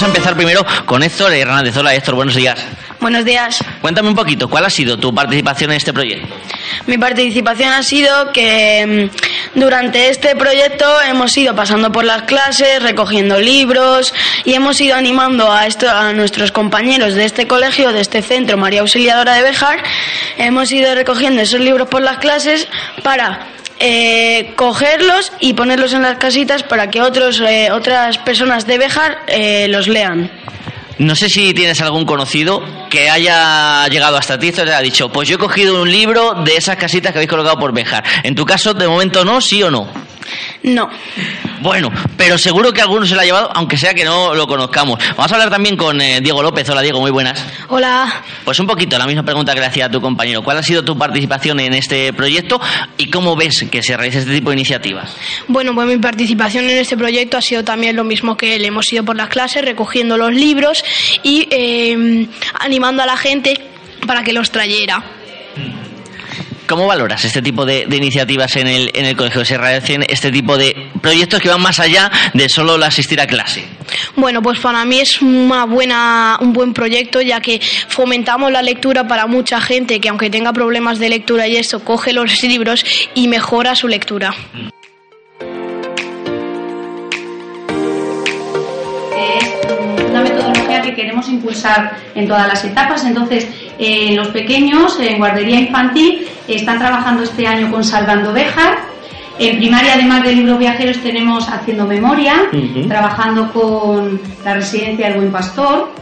Speaker 10: Vamos a empezar primero con Héctor Hernández. Hola Héctor, buenos días.
Speaker 22: Buenos días.
Speaker 10: Cuéntame un poquito, ¿cuál ha sido tu participación en este proyecto?
Speaker 22: Mi participación ha sido que mm, durante este proyecto hemos ido pasando por las clases, recogiendo libros y hemos ido animando a, esto, a nuestros compañeros de este colegio, de este centro María Auxiliadora de Bejar. Hemos ido recogiendo esos libros por las clases para eh, cogerlos y ponerlos en las casitas para que otros, eh, otras personas de Bejar eh, los lean.
Speaker 10: No sé si tienes algún conocido que haya llegado hasta ti y te ha dicho, pues yo he cogido un libro de esas casitas que habéis colocado por Bejar. En tu caso, de momento no, sí o no.
Speaker 22: No.
Speaker 10: Bueno, pero seguro que alguno se lo ha llevado, aunque sea que no lo conozcamos. Vamos a hablar también con eh, Diego López. Hola Diego, muy buenas.
Speaker 22: Hola.
Speaker 10: Pues un poquito la misma pregunta que le hacía a tu compañero. ¿Cuál ha sido tu participación en este proyecto y cómo ves que se realiza este tipo de iniciativas?
Speaker 22: Bueno, pues mi participación en este proyecto ha sido también lo mismo que él. Hemos ido por las clases recogiendo los libros y eh, animando a la gente para que los trayera.
Speaker 10: ¿Cómo valoras este tipo de, de iniciativas en el, en el colegio? ¿Se realizan este tipo de proyectos que van más allá de solo el asistir a clase?
Speaker 22: Bueno, pues para mí es una buena, un buen proyecto ya que fomentamos la lectura para mucha gente que aunque tenga problemas de lectura y eso, coge los libros y mejora su lectura.
Speaker 23: es una metodología que queremos impulsar en todas las etapas. Entonces, eh, los pequeños, en guardería infantil, están trabajando este año con Salvando Béjar. En primaria, además de libros viajeros, tenemos Haciendo Memoria, trabajando con la residencia del Buen Pastor.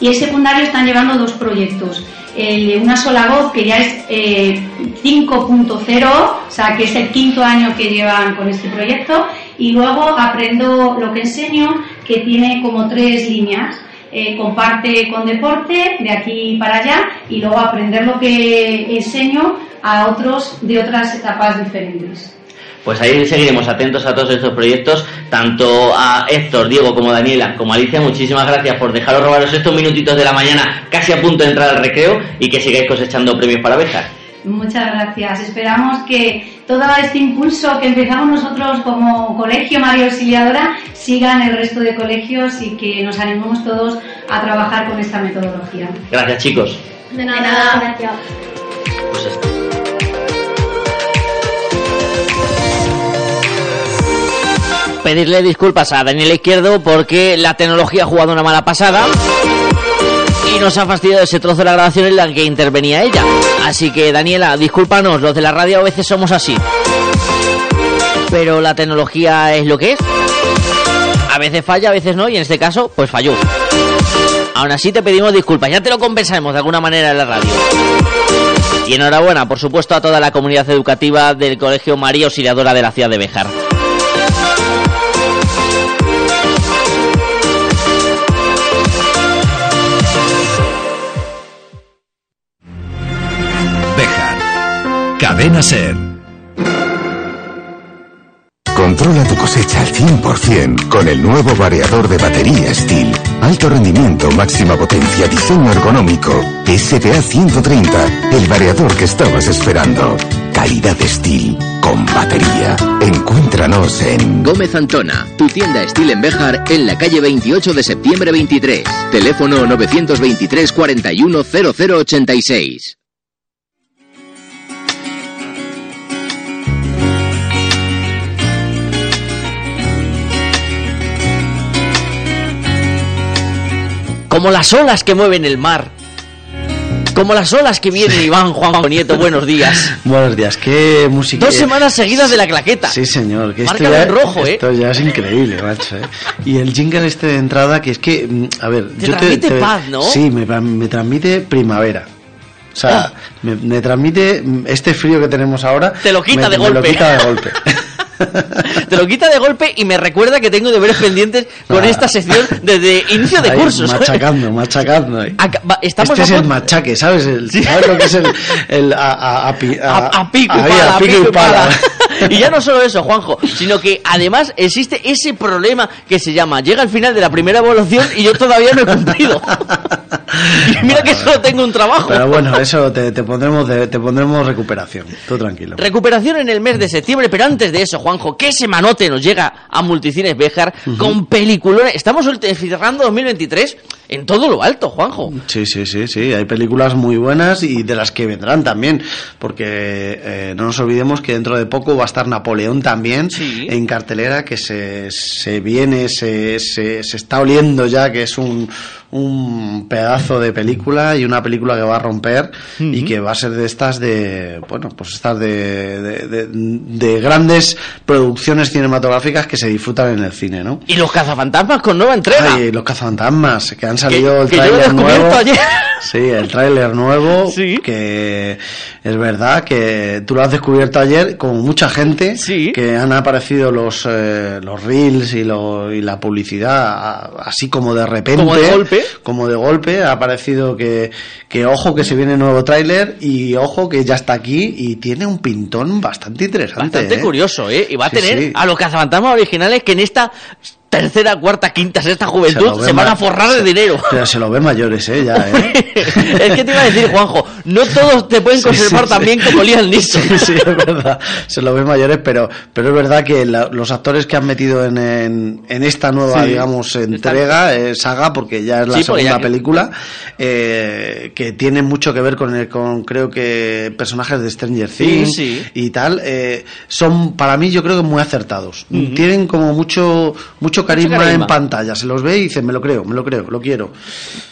Speaker 23: Y en secundario están llevando dos proyectos. El de una sola voz, que ya es eh, 5.0, o sea, que es el quinto año que llevan con este proyecto. Y luego aprendo lo que enseño, que tiene como tres líneas. Eh, comparte con deporte, de aquí para allá, y luego aprender lo que enseño a otros de otras etapas diferentes.
Speaker 10: Pues ahí seguiremos atentos a todos estos proyectos, tanto a Héctor, Diego como Daniela, como Alicia, muchísimas gracias por dejaros robaros estos minutitos de la mañana casi a punto de entrar al recreo y que sigáis cosechando premios para Béjar.
Speaker 23: Muchas gracias. Esperamos que todo este impulso que empezamos nosotros como Colegio María Auxiliadora siga en el resto de colegios y que nos animemos todos a trabajar con esta metodología.
Speaker 10: Gracias chicos.
Speaker 23: De nada. Gracias.
Speaker 10: Pues esto.
Speaker 2: Pedirle disculpas a Daniela Izquierdo porque la tecnología ha jugado una mala pasada y nos ha fastidiado ese trozo de la grabación en la que intervenía ella. Así que Daniela, discúlpanos, los de la radio a veces somos así. Pero la tecnología es lo que es. A veces falla, a veces no, y en este caso, pues falló. Aún así te pedimos disculpas, ya te lo compensaremos de alguna manera en la radio. Y enhorabuena, por supuesto, a toda la comunidad educativa del Colegio María Auxiliadora de la ciudad de Bejar.
Speaker 6: Cadena Ser.
Speaker 24: Controla tu cosecha al 100% con el nuevo variador de batería Steel. Alto rendimiento, máxima potencia, diseño ergonómico. SPA 130, el variador que estabas esperando. Calidad Steel con batería. Encuéntranos en
Speaker 25: Gómez Antona, tu tienda Steel en Béjar en la calle 28 de septiembre 23. Teléfono 923 41 0086.
Speaker 2: Como las olas que mueven el mar. Como las olas que vienen y van, Juan Nieto, buenos días.
Speaker 26: Buenos días, qué música.
Speaker 2: Dos semanas seguidas de la claqueta.
Speaker 26: Sí, señor. Que esto ya,
Speaker 2: en rojo, ¿eh?
Speaker 26: Esto ya es increíble, macho. ¿eh? Y el jingle este de entrada, que es que, mm, a ver...
Speaker 2: Te transmite paz, ¿no?
Speaker 26: Sí, me, me transmite primavera. O sea, me, me transmite mm, este frío que tenemos ahora.
Speaker 2: Te lo quita
Speaker 26: me-
Speaker 2: de
Speaker 26: me lo
Speaker 2: golpe.
Speaker 26: quita de golpe.
Speaker 2: Te lo quita de golpe y me recuerda que tengo deberes pendientes con
Speaker 26: Ah.
Speaker 2: esta sección desde inicio de
Speaker 26: Ahí,
Speaker 2: cursos.
Speaker 26: Machacando, machacando.
Speaker 2: Acá- estamos
Speaker 26: este es el machaque, ¿sabes? El, ¿Sabes lo que es el, el a, a, a, a-
Speaker 2: pico y
Speaker 26: ahí,
Speaker 2: pala,
Speaker 26: a
Speaker 2: a
Speaker 26: pico y
Speaker 2: y ya no solo eso, Juanjo, sino que además existe ese problema que se llama llega al final de la primera evaluación y yo todavía no he cumplido. y mira que solo tengo un trabajo.
Speaker 26: Pero bueno, eso te, te pondremos de- te pondremos recuperación. Tú tranquilo.
Speaker 2: Recuperación en el mes de septiembre, pero antes de eso, Juanjo, ¿qué semanote nos llega a Multicines Béjar con peliculones? Estamos cerrando 2023 en todo lo alto, Juanjo.
Speaker 26: Sí, sí, sí, sí. Hay películas muy buenas y de las que vendrán también, porque eh, no nos olvidemos que dentro de poco va a estar Napoleón también en cartelera, que se, se viene, se, se, se está oliendo ya que es un, un pedazo de película y una película que va a romper y que va a ser de estas de, bueno, pues estas de, de, de- de grandes producciones cinematográficas que se disfrutan en el cine, ¿no?
Speaker 2: Y los cazafantasmas con nueva entrega.
Speaker 26: Ay, los cazafantasmas, que han salido el tráiler nuevo.
Speaker 2: ayer.
Speaker 26: Sí, el tráiler nuevo, que es verdad que tú lo has descubierto ayer, como mucha gente, que han aparecido los eh, los reels y, lo- y la publicidad así como de repente.
Speaker 2: Como de golpe.
Speaker 26: Como de golpe, ha aparecido que, que ojo que se viene nuevo tráiler y ojo que ya está aquí y tiene un pintón bastante interesante.
Speaker 2: Bastante
Speaker 26: ¿eh?
Speaker 2: curioso, ¿eh? Y va a
Speaker 26: Sí,
Speaker 2: tener
Speaker 26: sí.
Speaker 2: a los cazafantasmas originales que en esta tercera, cuarta, quinta, sexta
Speaker 26: Se
Speaker 2: juventud se, van a forrar de dinero.
Speaker 26: Pero se lo ven mayores, ¿eh? Ya, ¿eh?
Speaker 2: es que te iba a decir, Juanjo, no todos te pueden
Speaker 26: Sí,
Speaker 2: conservar
Speaker 26: sí,
Speaker 2: tan
Speaker 26: sí.
Speaker 2: bien como Liam Neeson.
Speaker 26: Sí, sí, es verdad. Se lo ven mayores, pero, pero es verdad que la- los actores que han metido en, en, en esta nueva, digamos, entrega, eh, saga, porque ya es la segunda película, eh, que tiene mucho que ver con, el, con, creo que, personajes de Stranger Things y tal, eh, son, para mí, yo creo que muy acertados. Tienen como mucho, mucho carisma,
Speaker 2: carisma.
Speaker 26: en pantalla. Se los ve y dicen, me lo creo, me lo creo, lo quiero.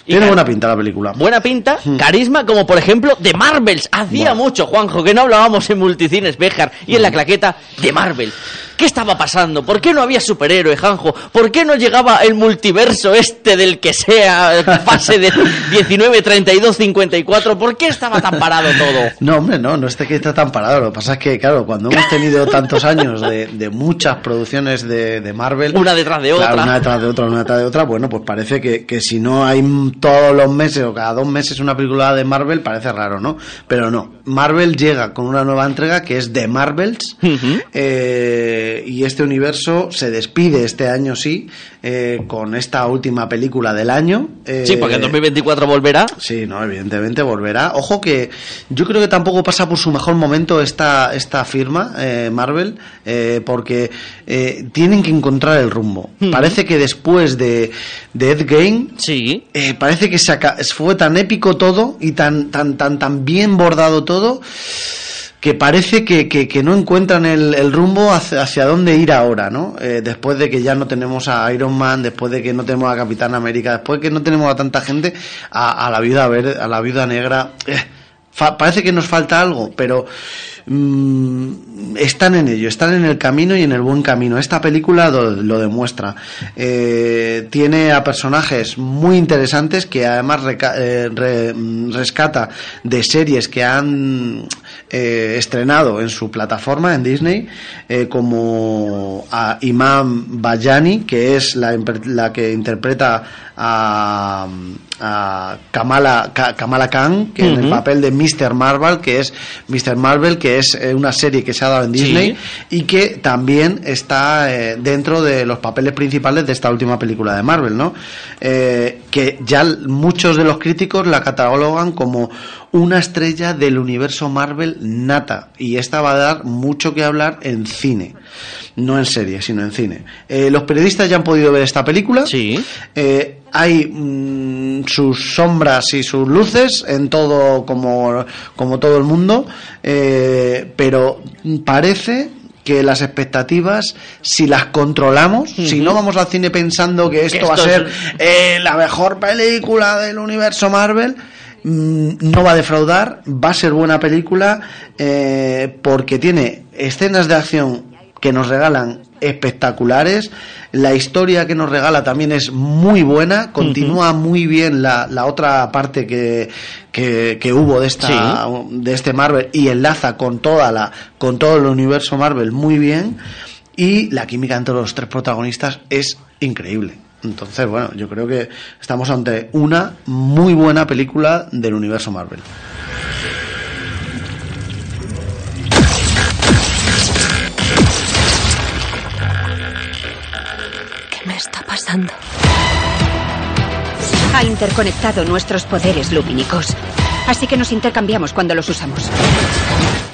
Speaker 26: Tiene buena pinta la película.
Speaker 2: Buena pinta, carisma, como por ejemplo de Marvels. Hacía mucho, Juanjo, que no hablábamos en Multicines Bejar y en la claqueta de Marvel. ¿Qué estaba pasando? ¿Por qué no había superhéroe, Juanjo? ¿Por qué no llegaba el multiverso este del que sea fase de 19, 32, 54? ¿Por qué estaba tan parado todo?
Speaker 26: No, hombre, no, no esté que está tan parado. Lo que pasa es que, claro, cuando hemos tenido tantos años de, de muchas producciones de, de Marvel.
Speaker 2: Una detrás de
Speaker 26: claro,
Speaker 2: otra.
Speaker 26: Una detrás de otra, una detrás de otra. Bueno, pues parece que, que si no hay todos los meses o cada dos meses una película de Marvel, parece raro, ¿no? Pero no. Marvel llega con una nueva entrega que es The Marvels. eh, y este universo se despide este año, sí, eh, con esta última película del año. eh,
Speaker 2: Sí, porque en 2024 volverá.
Speaker 26: Sí, no, evidentemente volverá. Ojo que yo creo que tampoco pasa por su mejor momento esta, esta firma, eh, Marvel, porque tienen que encontrar el rumbo. Parece que después de, de Endgame,
Speaker 2: sí.
Speaker 26: parece que se aca- fue tan épico todo y tan, tan, tan, tan bien bordado todo que parece que, que- que no encuentran el, el rumbo hacia, hacia dónde ir ahora, ¿no? Eh, después de que ya no tenemos a Iron Man, después de que no tenemos a Capitán América, después de que no tenemos a tanta gente, a, a la viuda verde, a la viuda negra, eh, fa- parece que nos falta algo, pero mm, están en ello, están en el camino y en el buen camino. Esta película lo, lo demuestra. Eh, tiene a personajes muy interesantes que además reca- eh, re- mm, rescata de series que han eh, estrenado en su plataforma en Disney, eh, como a Imam Bayani, que es la, la que interpreta a, a Kamala, Ka- Kamala Khan, que en el papel de Mr. Marvel, que es Mr. Marvel, que es eh, una serie que se ha dado en
Speaker 2: Sí.
Speaker 26: Disney y que también está eh, dentro de los papeles principales de esta última película de Marvel, ¿no? Eh, que ya muchos de los críticos la catalogan como una estrella del universo Marvel nata y esta va a dar mucho que hablar en cine, no en serie, sino en cine. Eh, los periodistas ya han podido ver esta película.
Speaker 2: Sí.
Speaker 26: Eh, hay mm, sus sombras y sus luces en todo como, como todo el mundo, eh, pero parece que las expectativas, si las controlamos, si no vamos al cine pensando que esto,
Speaker 2: Que
Speaker 26: va a ser
Speaker 2: es-
Speaker 26: eh, la mejor película del universo Marvel, no va a defraudar, va a ser buena película eh, porque tiene escenas de acción que nos regalan espectaculares. La historia que nos regala también es muy buena. Continúa muy bien la, la otra parte que, que, que hubo de esta de este Marvel y enlaza con toda la con todo el universo Marvel muy bien. Y la química entre los tres protagonistas es increíble. Entonces, bueno, yo creo que estamos ante una muy buena película del universo Marvel.
Speaker 27: ¿Qué me está pasando? Ha interconectado nuestros poderes lumínicos. Así que nos intercambiamos cuando los usamos.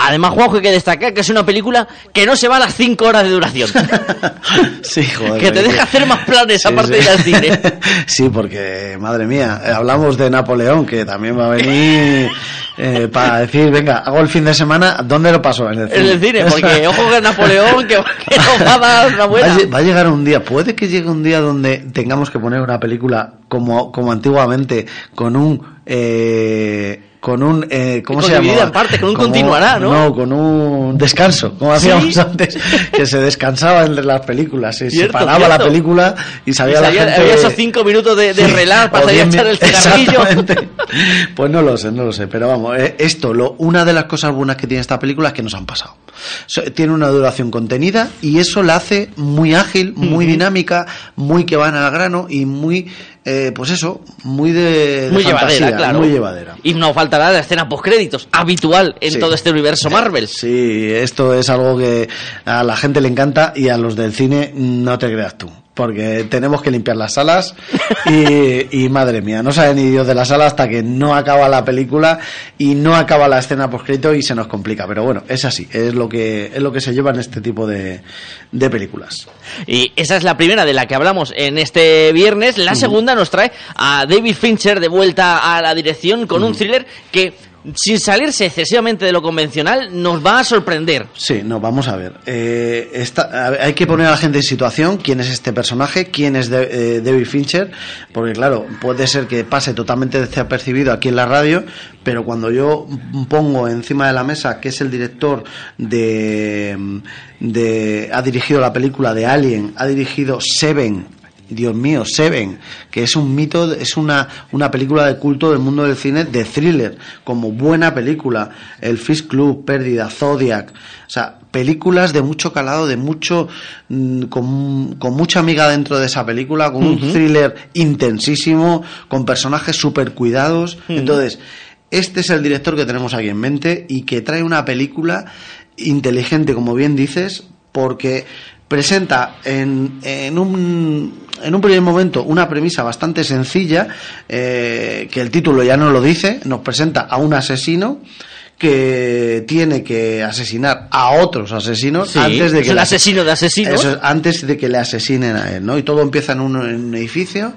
Speaker 2: Además, Juanjo, hay que destacar que es una película que no se va a las 5 horas de duración.
Speaker 26: Sí, joder.
Speaker 2: que te deja hacer más planes
Speaker 26: Sí,
Speaker 2: aparte
Speaker 26: sí.
Speaker 2: de al cine.
Speaker 26: Sí, porque, madre mía, eh, hablamos de Napoleón, que también va a venir eh, para decir, venga, hago el fin de semana, ¿dónde lo paso? En el cine.
Speaker 2: En el cine, porque ojo que Napoleón, que, que nos va a dar una buena.
Speaker 26: Va a, lle- va a llegar un día, puede que llegue un día donde tengamos que poner una película como, como antiguamente, con un... Eh, con un eh, ¿cómo
Speaker 2: Con
Speaker 26: se llama?
Speaker 2: en partes, con un continuará, ¿no?
Speaker 26: No, con un descanso, como hacíamos
Speaker 2: ¿Sí?
Speaker 26: antes, que se descansaba entre las películas, se
Speaker 2: Cierto,
Speaker 26: paraba la
Speaker 2: cierto.
Speaker 26: película y
Speaker 2: Y
Speaker 26: sabía
Speaker 2: salía-
Speaker 26: la gente
Speaker 2: había esos cinco minutos de, de relax para salir a echar el cigarrillo.
Speaker 26: Pues no lo sé, no lo sé. Pero vamos, eh, esto, lo, una de las cosas buenas que tiene esta película es que nos han pasado. So- tiene una duración contenida y eso la hace muy ágil, muy dinámica, muy que van al grano y muy, eh, pues eso, muy de, de
Speaker 2: Muy
Speaker 26: fantasía,
Speaker 2: llevadera, claro.
Speaker 26: Muy llevadera.
Speaker 2: Y no faltará la escena postcréditos, habitual en
Speaker 26: Sí.
Speaker 2: todo este universo Marvel.
Speaker 26: Sí, esto es algo que a la gente le encanta y a los del cine no te creas tú. Porque tenemos que limpiar las salas y, y madre mía, no sabe ni Dios de la sala hasta que no acaba la película y no acaba la escena postcrédito y se nos complica. Pero bueno, es así, es lo que, es lo que se lleva en este tipo de, de películas.
Speaker 2: Y esa es la primera de la que hablamos en este viernes. La segunda nos trae a David Fincher de vuelta a la dirección con un thriller que, sin salirse excesivamente de lo convencional, nos va a sorprender.
Speaker 26: Sí, no, vamos a ver. Eh, a ver, hay que poner a la gente en situación, quién es este personaje, quién es eh, David Fincher, porque claro, puede ser que pase totalmente desapercibido aquí en la radio, pero cuando yo pongo encima de la mesa que es el director de, de ha dirigido la película de Alien, ha dirigido Seven, Dios mío, Seven, que es un mito, es una, una película de culto del mundo del cine de thriller, como buena película. El Fish Club, Pérdida, Zodiac, o sea, películas de mucho calado, de mucho, mm, con, con mucha amiga dentro de esa película, con un thriller intensísimo, con personajes súper cuidados. Entonces, este es el director que tenemos aquí en mente y que trae una película inteligente, como bien dices, porque presenta en, en, un, en un primer momento una premisa bastante sencilla, eh, que el título ya no lo dice, nos presenta a un asesino que tiene que asesinar a otros asesinos
Speaker 2: Sí,
Speaker 26: antes de que le-
Speaker 2: asesino de asesinos.
Speaker 26: Eso antes de que le asesinen a él, ¿no? Y todo empieza en un, en un edificio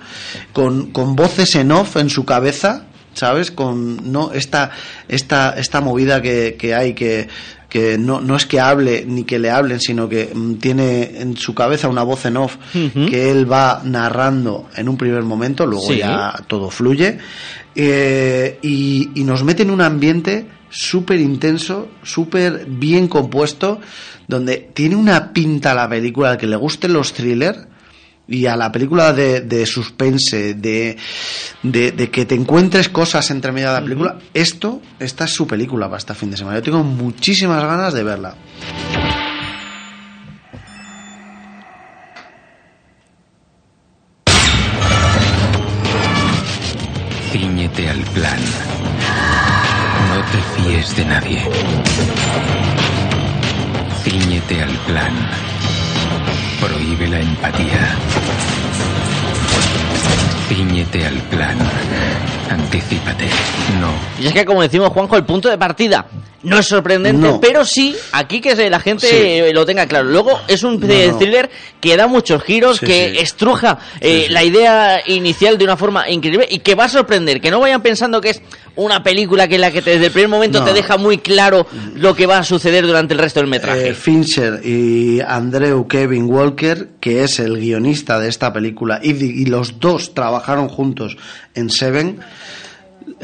Speaker 26: con, con voces en off en su cabeza, ¿sabes? Con no esta esta esta movida que, que hay que que no, no es que hable ni que le hablen, sino que mm, tiene en su cabeza una voz en off que él va narrando en un primer momento, luego
Speaker 2: Sí.
Speaker 26: ya todo fluye, eh, y, y nos mete en un ambiente súper intenso, súper bien compuesto, donde tiene una pinta la película al que le gusten los thrillers y a la película de, de suspense, de, de, de que te encuentres cosas entre medio de la película, esto, esta es su película para este fin de semana. Yo tengo muchísimas ganas de verla.
Speaker 28: Cíñete al plan. No te fíes de nadie. Cíñete al plan. Prohíbe la empatía. Cíñete al plan. Anticípate. No.
Speaker 2: Y es que, como decimos, Juanjo, el punto de partida no es sorprendente,
Speaker 26: No.
Speaker 2: pero sí, aquí que la gente
Speaker 26: Sí.
Speaker 2: lo tenga claro. Luego es un
Speaker 26: no.
Speaker 2: thriller que da muchos giros,
Speaker 26: Sí,
Speaker 2: que
Speaker 26: sí.
Speaker 2: estruja eh, la idea inicial de una forma increíble y que va a sorprender. Que no vayan pensando que es una película que en la que te- desde el primer momento
Speaker 26: No.
Speaker 2: te deja muy claro lo que va a suceder durante el resto del metraje.
Speaker 26: Eh, Fincher y Andrew Kevin Walker, que es el guionista de esta película, y, y los dos trabajaron juntos en Seven.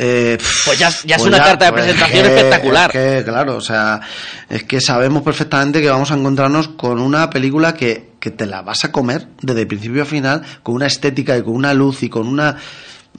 Speaker 26: Eh,
Speaker 2: Pues ya- ya es una carta de presentación espectacular.
Speaker 26: es que, claro, o sea, es que sabemos perfectamente que vamos a encontrarnos con una película que, que te la vas a comer desde principio a final, con una estética y con una luz y con una.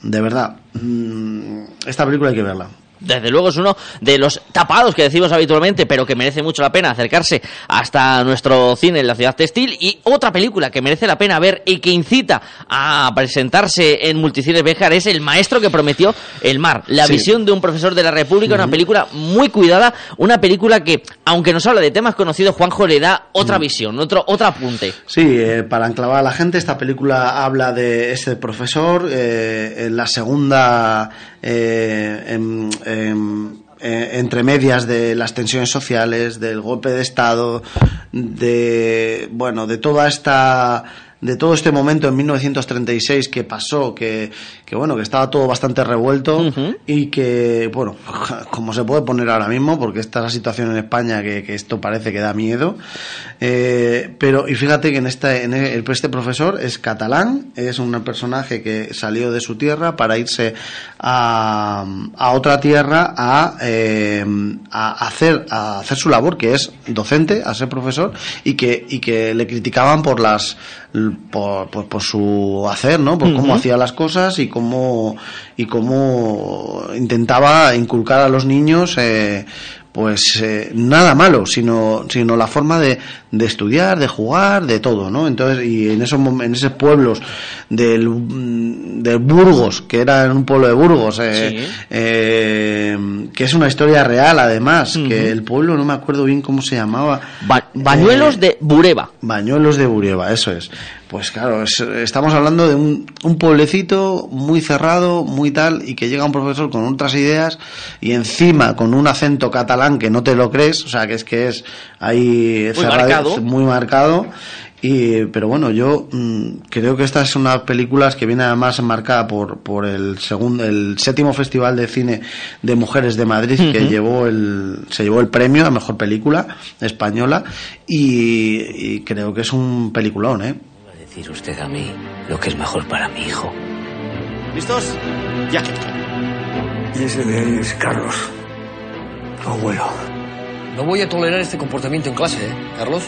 Speaker 26: De verdad, mm, esta película hay que verla.
Speaker 2: Desde luego es uno de los tapados que decimos habitualmente, pero que merece mucho la pena acercarse hasta nuestro cine en la ciudad textil. Y otra película que merece la pena ver y que incita a presentarse en Multicines Béjar es El Maestro que prometió el mar. La
Speaker 26: Sí.
Speaker 2: visión de un profesor de la República, una película muy cuidada, una película que, aunque nos habla de temas conocidos, Juanjo le da otra visión, otro, otro apunte.
Speaker 26: Sí, eh, para enclavar a la gente, esta película habla de ese profesor eh, en la segunda, eh, em, eh, entre medias de las tensiones sociales, del golpe de Estado, de, bueno, de toda esta de todo este momento en 1936 que pasó, que, que bueno, que estaba todo bastante revuelto y que, bueno, como se puede poner ahora mismo, porque esta es la situación en España que, que esto parece que da miedo. Eh, pero, y fíjate que en, esta, en el, este profesor es catalán, es un personaje que salió de su tierra para irse a, a otra tierra a, eh, a, hacer, a hacer su labor, que es docente, a ser profesor, y que, y que le criticaban por las por, por, por su hacer, ¿no? Por cómo hacía las cosas y cómo y cómo intentaba inculcar a los niños eh, pues eh, nada malo, sino, sino la forma de, de estudiar, de jugar, de todo, ¿no? Entonces, y en esos, en esos pueblos del, mm, de Burgos, que era un pueblo de Burgos, eh,
Speaker 2: Sí.
Speaker 26: eh, que es una historia real además, que el pueblo no me acuerdo bien cómo se llamaba.
Speaker 2: Bañuelos de Bureba.
Speaker 26: Bañuelos de Bureba, eso es. Pues claro, es- estamos hablando de un, un pueblecito muy cerrado, muy tal, y que llega un profesor con otras ideas y encima con un acento catalán que no te lo crees, o sea, que es que es ahí
Speaker 2: Muy marcado.
Speaker 26: muy marcado. Y, pero bueno, yo mm, creo que esta es una películas que viene además marcada por, por el segundo, el séptimo festival de cine de mujeres de Madrid que llevó el, se llevó el premio a mejor película española y, y creo que es un peliculón, ¿eh?
Speaker 29: Decir usted a mí lo que es mejor para mi hijo.
Speaker 30: ¿Listos? Ya.
Speaker 31: Y ese de ahí es Carlos, tu abuelo.
Speaker 30: No voy a tolerar este comportamiento en clase, ¿eh, Carlos?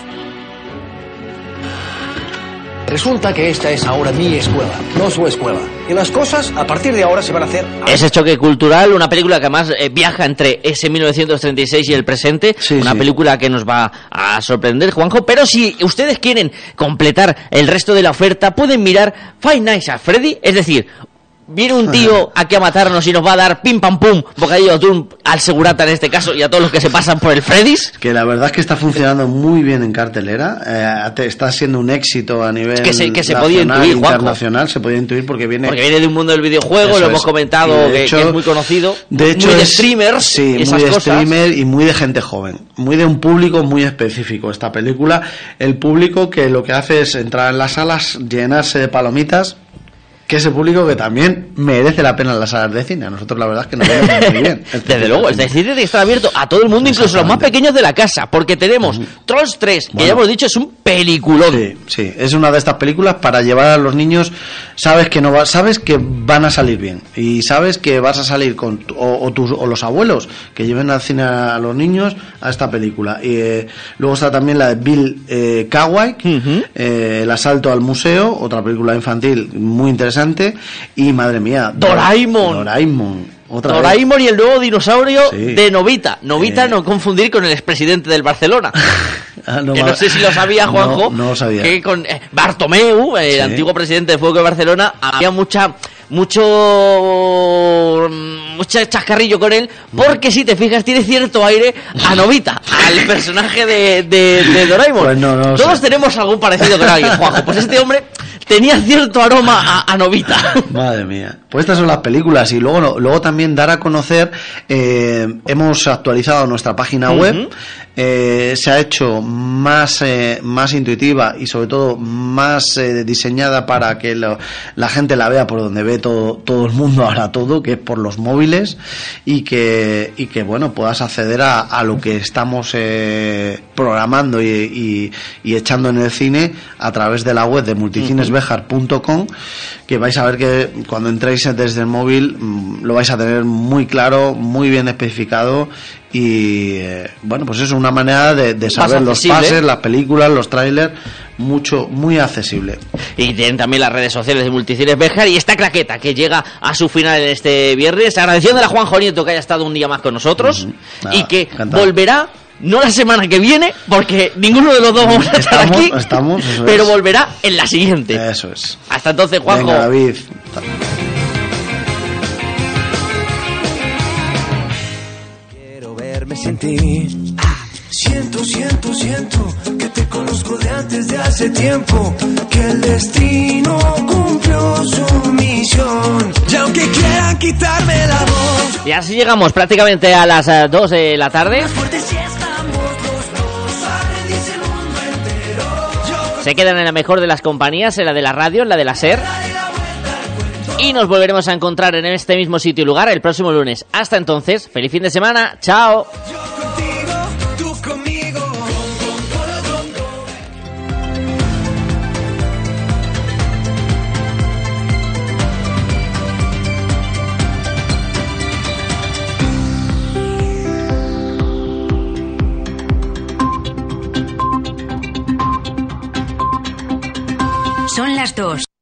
Speaker 30: Resulta que esta es ahora mi escuela, no su escuela. Y las cosas a partir de ahora se van a hacer
Speaker 2: Ese choque cultural, una película que además eh, viaja entre ese 1936 y el presente, una
Speaker 26: sí.
Speaker 2: película que nos va a sorprender, Juanjo, pero si ustedes quieren completar el resto de la oferta, pueden mirar Five Nights at Freddy, es decir, viene un tío aquí a matarnos y nos va a dar pim pam pum, bocadillo atún al segurata en este caso y a todos los que se pasan por el Freddy's.
Speaker 26: Que la verdad es que está funcionando muy bien en cartelera, eh, está siendo un éxito a nivel
Speaker 2: Que se- que se podía
Speaker 26: nacional,
Speaker 2: intuir, Juanjo.
Speaker 26: internacional, se podía intuir porque viene
Speaker 2: Porque viene de un mundo del videojuego,
Speaker 26: Eso
Speaker 2: lo hemos comentado,
Speaker 26: de
Speaker 2: que,
Speaker 26: hecho-
Speaker 2: que es muy conocido,
Speaker 26: De hecho,
Speaker 2: muy de streamers,
Speaker 26: sí,
Speaker 2: esas
Speaker 26: muy de
Speaker 2: cosas.
Speaker 26: streamer y muy de gente joven, muy de un público muy específico. Esta película, el público que lo que hace es entrar en las salas, llenarse de palomitas, que es el público que también merece la pena en las salas de cine. A nosotros la verdad es que nos vemos muy bien.
Speaker 2: Desde luego, el cine tiene que estar abierto a todo el mundo, incluso los más pequeños de la casa, porque tenemos Trolls 3, que ya hemos dicho es un peliculón.
Speaker 26: Sí, sí, es una de estas películas para llevar a los niños, sabes que no va, sabes que van a salir bien y sabes que vas a salir con tu- o, o tus o los abuelos que lleven al cine a los niños a esta película. Y eh, luego está también la de Bill eh, Kawai, eh, El asalto al museo, otra película infantil muy interesante y madre mía,
Speaker 2: Doraemon.
Speaker 26: Doraemon. Otra vez.
Speaker 2: Doraemon y el nuevo dinosaurio
Speaker 26: Sí.
Speaker 2: de Novita. Novita no confundir con el expresidente del Barcelona.
Speaker 26: Ah, no
Speaker 2: que no sé si lo sabía Juanjo.
Speaker 26: No, no lo sabía.
Speaker 2: Que con eh, Bartomeu, el
Speaker 26: Sí.
Speaker 2: antiguo presidente de Fuego de Barcelona, había mucha mucho mm, mucho chascarrillo con él, porque si te fijas tiene cierto aire a Novita, al personaje de, de, de Doraemon.
Speaker 26: Pues no, no lo
Speaker 2: Todos
Speaker 26: sé.
Speaker 2: tenemos algún parecido con alguien, Juanjo. Pues este hombre tenía cierto aroma a, a Novita.
Speaker 26: Madre mía. Pues estas son las películas y luego, no- luego también dar a conocer, eh, hemos actualizado nuestra página web, eh, se ha hecho más, eh, más intuitiva y sobre todo más eh, diseñada para que lo- la gente la vea por donde ve todo, todo el mundo ahora todo, que es por los móviles y que, y que bueno, puedas acceder a, a lo que estamos eh, programando y, y- y echando en el cine a través de la web de multicinesbejar.com que vais a ver que cuando entréis desde el móvil mm, lo vais a tener muy claro, muy bien especificado y eh, bueno, pues eso es una manera de, de saber los
Speaker 2: accesible.
Speaker 26: pases, las películas, los trailers, mucho, muy accesible.
Speaker 2: Y tienen también las redes sociales de Multicines Bejar y esta claqueta que llega a su final en este viernes. Agradeciéndole a Juanjo Nieto que haya estado un día más con nosotros y
Speaker 26: Nada,
Speaker 2: que
Speaker 26: encantado.
Speaker 2: volverá, no la semana que viene, porque ninguno de los dos vamos a estar
Speaker 26: Estamos,
Speaker 2: aquí,
Speaker 26: estamos, eso
Speaker 2: pero
Speaker 26: es.
Speaker 2: volverá en la siguiente.
Speaker 26: Eso es.
Speaker 2: Hasta entonces, Juanjo.
Speaker 26: Venga, David.
Speaker 31: Quiero verme sin ti. Siento, siento, siento que te conozco de antes de hace tiempo. Que el destino cumplió su misión. Y aunque quieran quitarme la voz,
Speaker 2: Y así llegamos prácticamente a las 2 de la tarde. Se quedan en la mejor de las compañías, en la de la radio, en la de la SER. Y nos volveremos a encontrar en este mismo sitio y lugar el próximo lunes. Hasta entonces, feliz fin de semana. Chao.
Speaker 27: Las dos.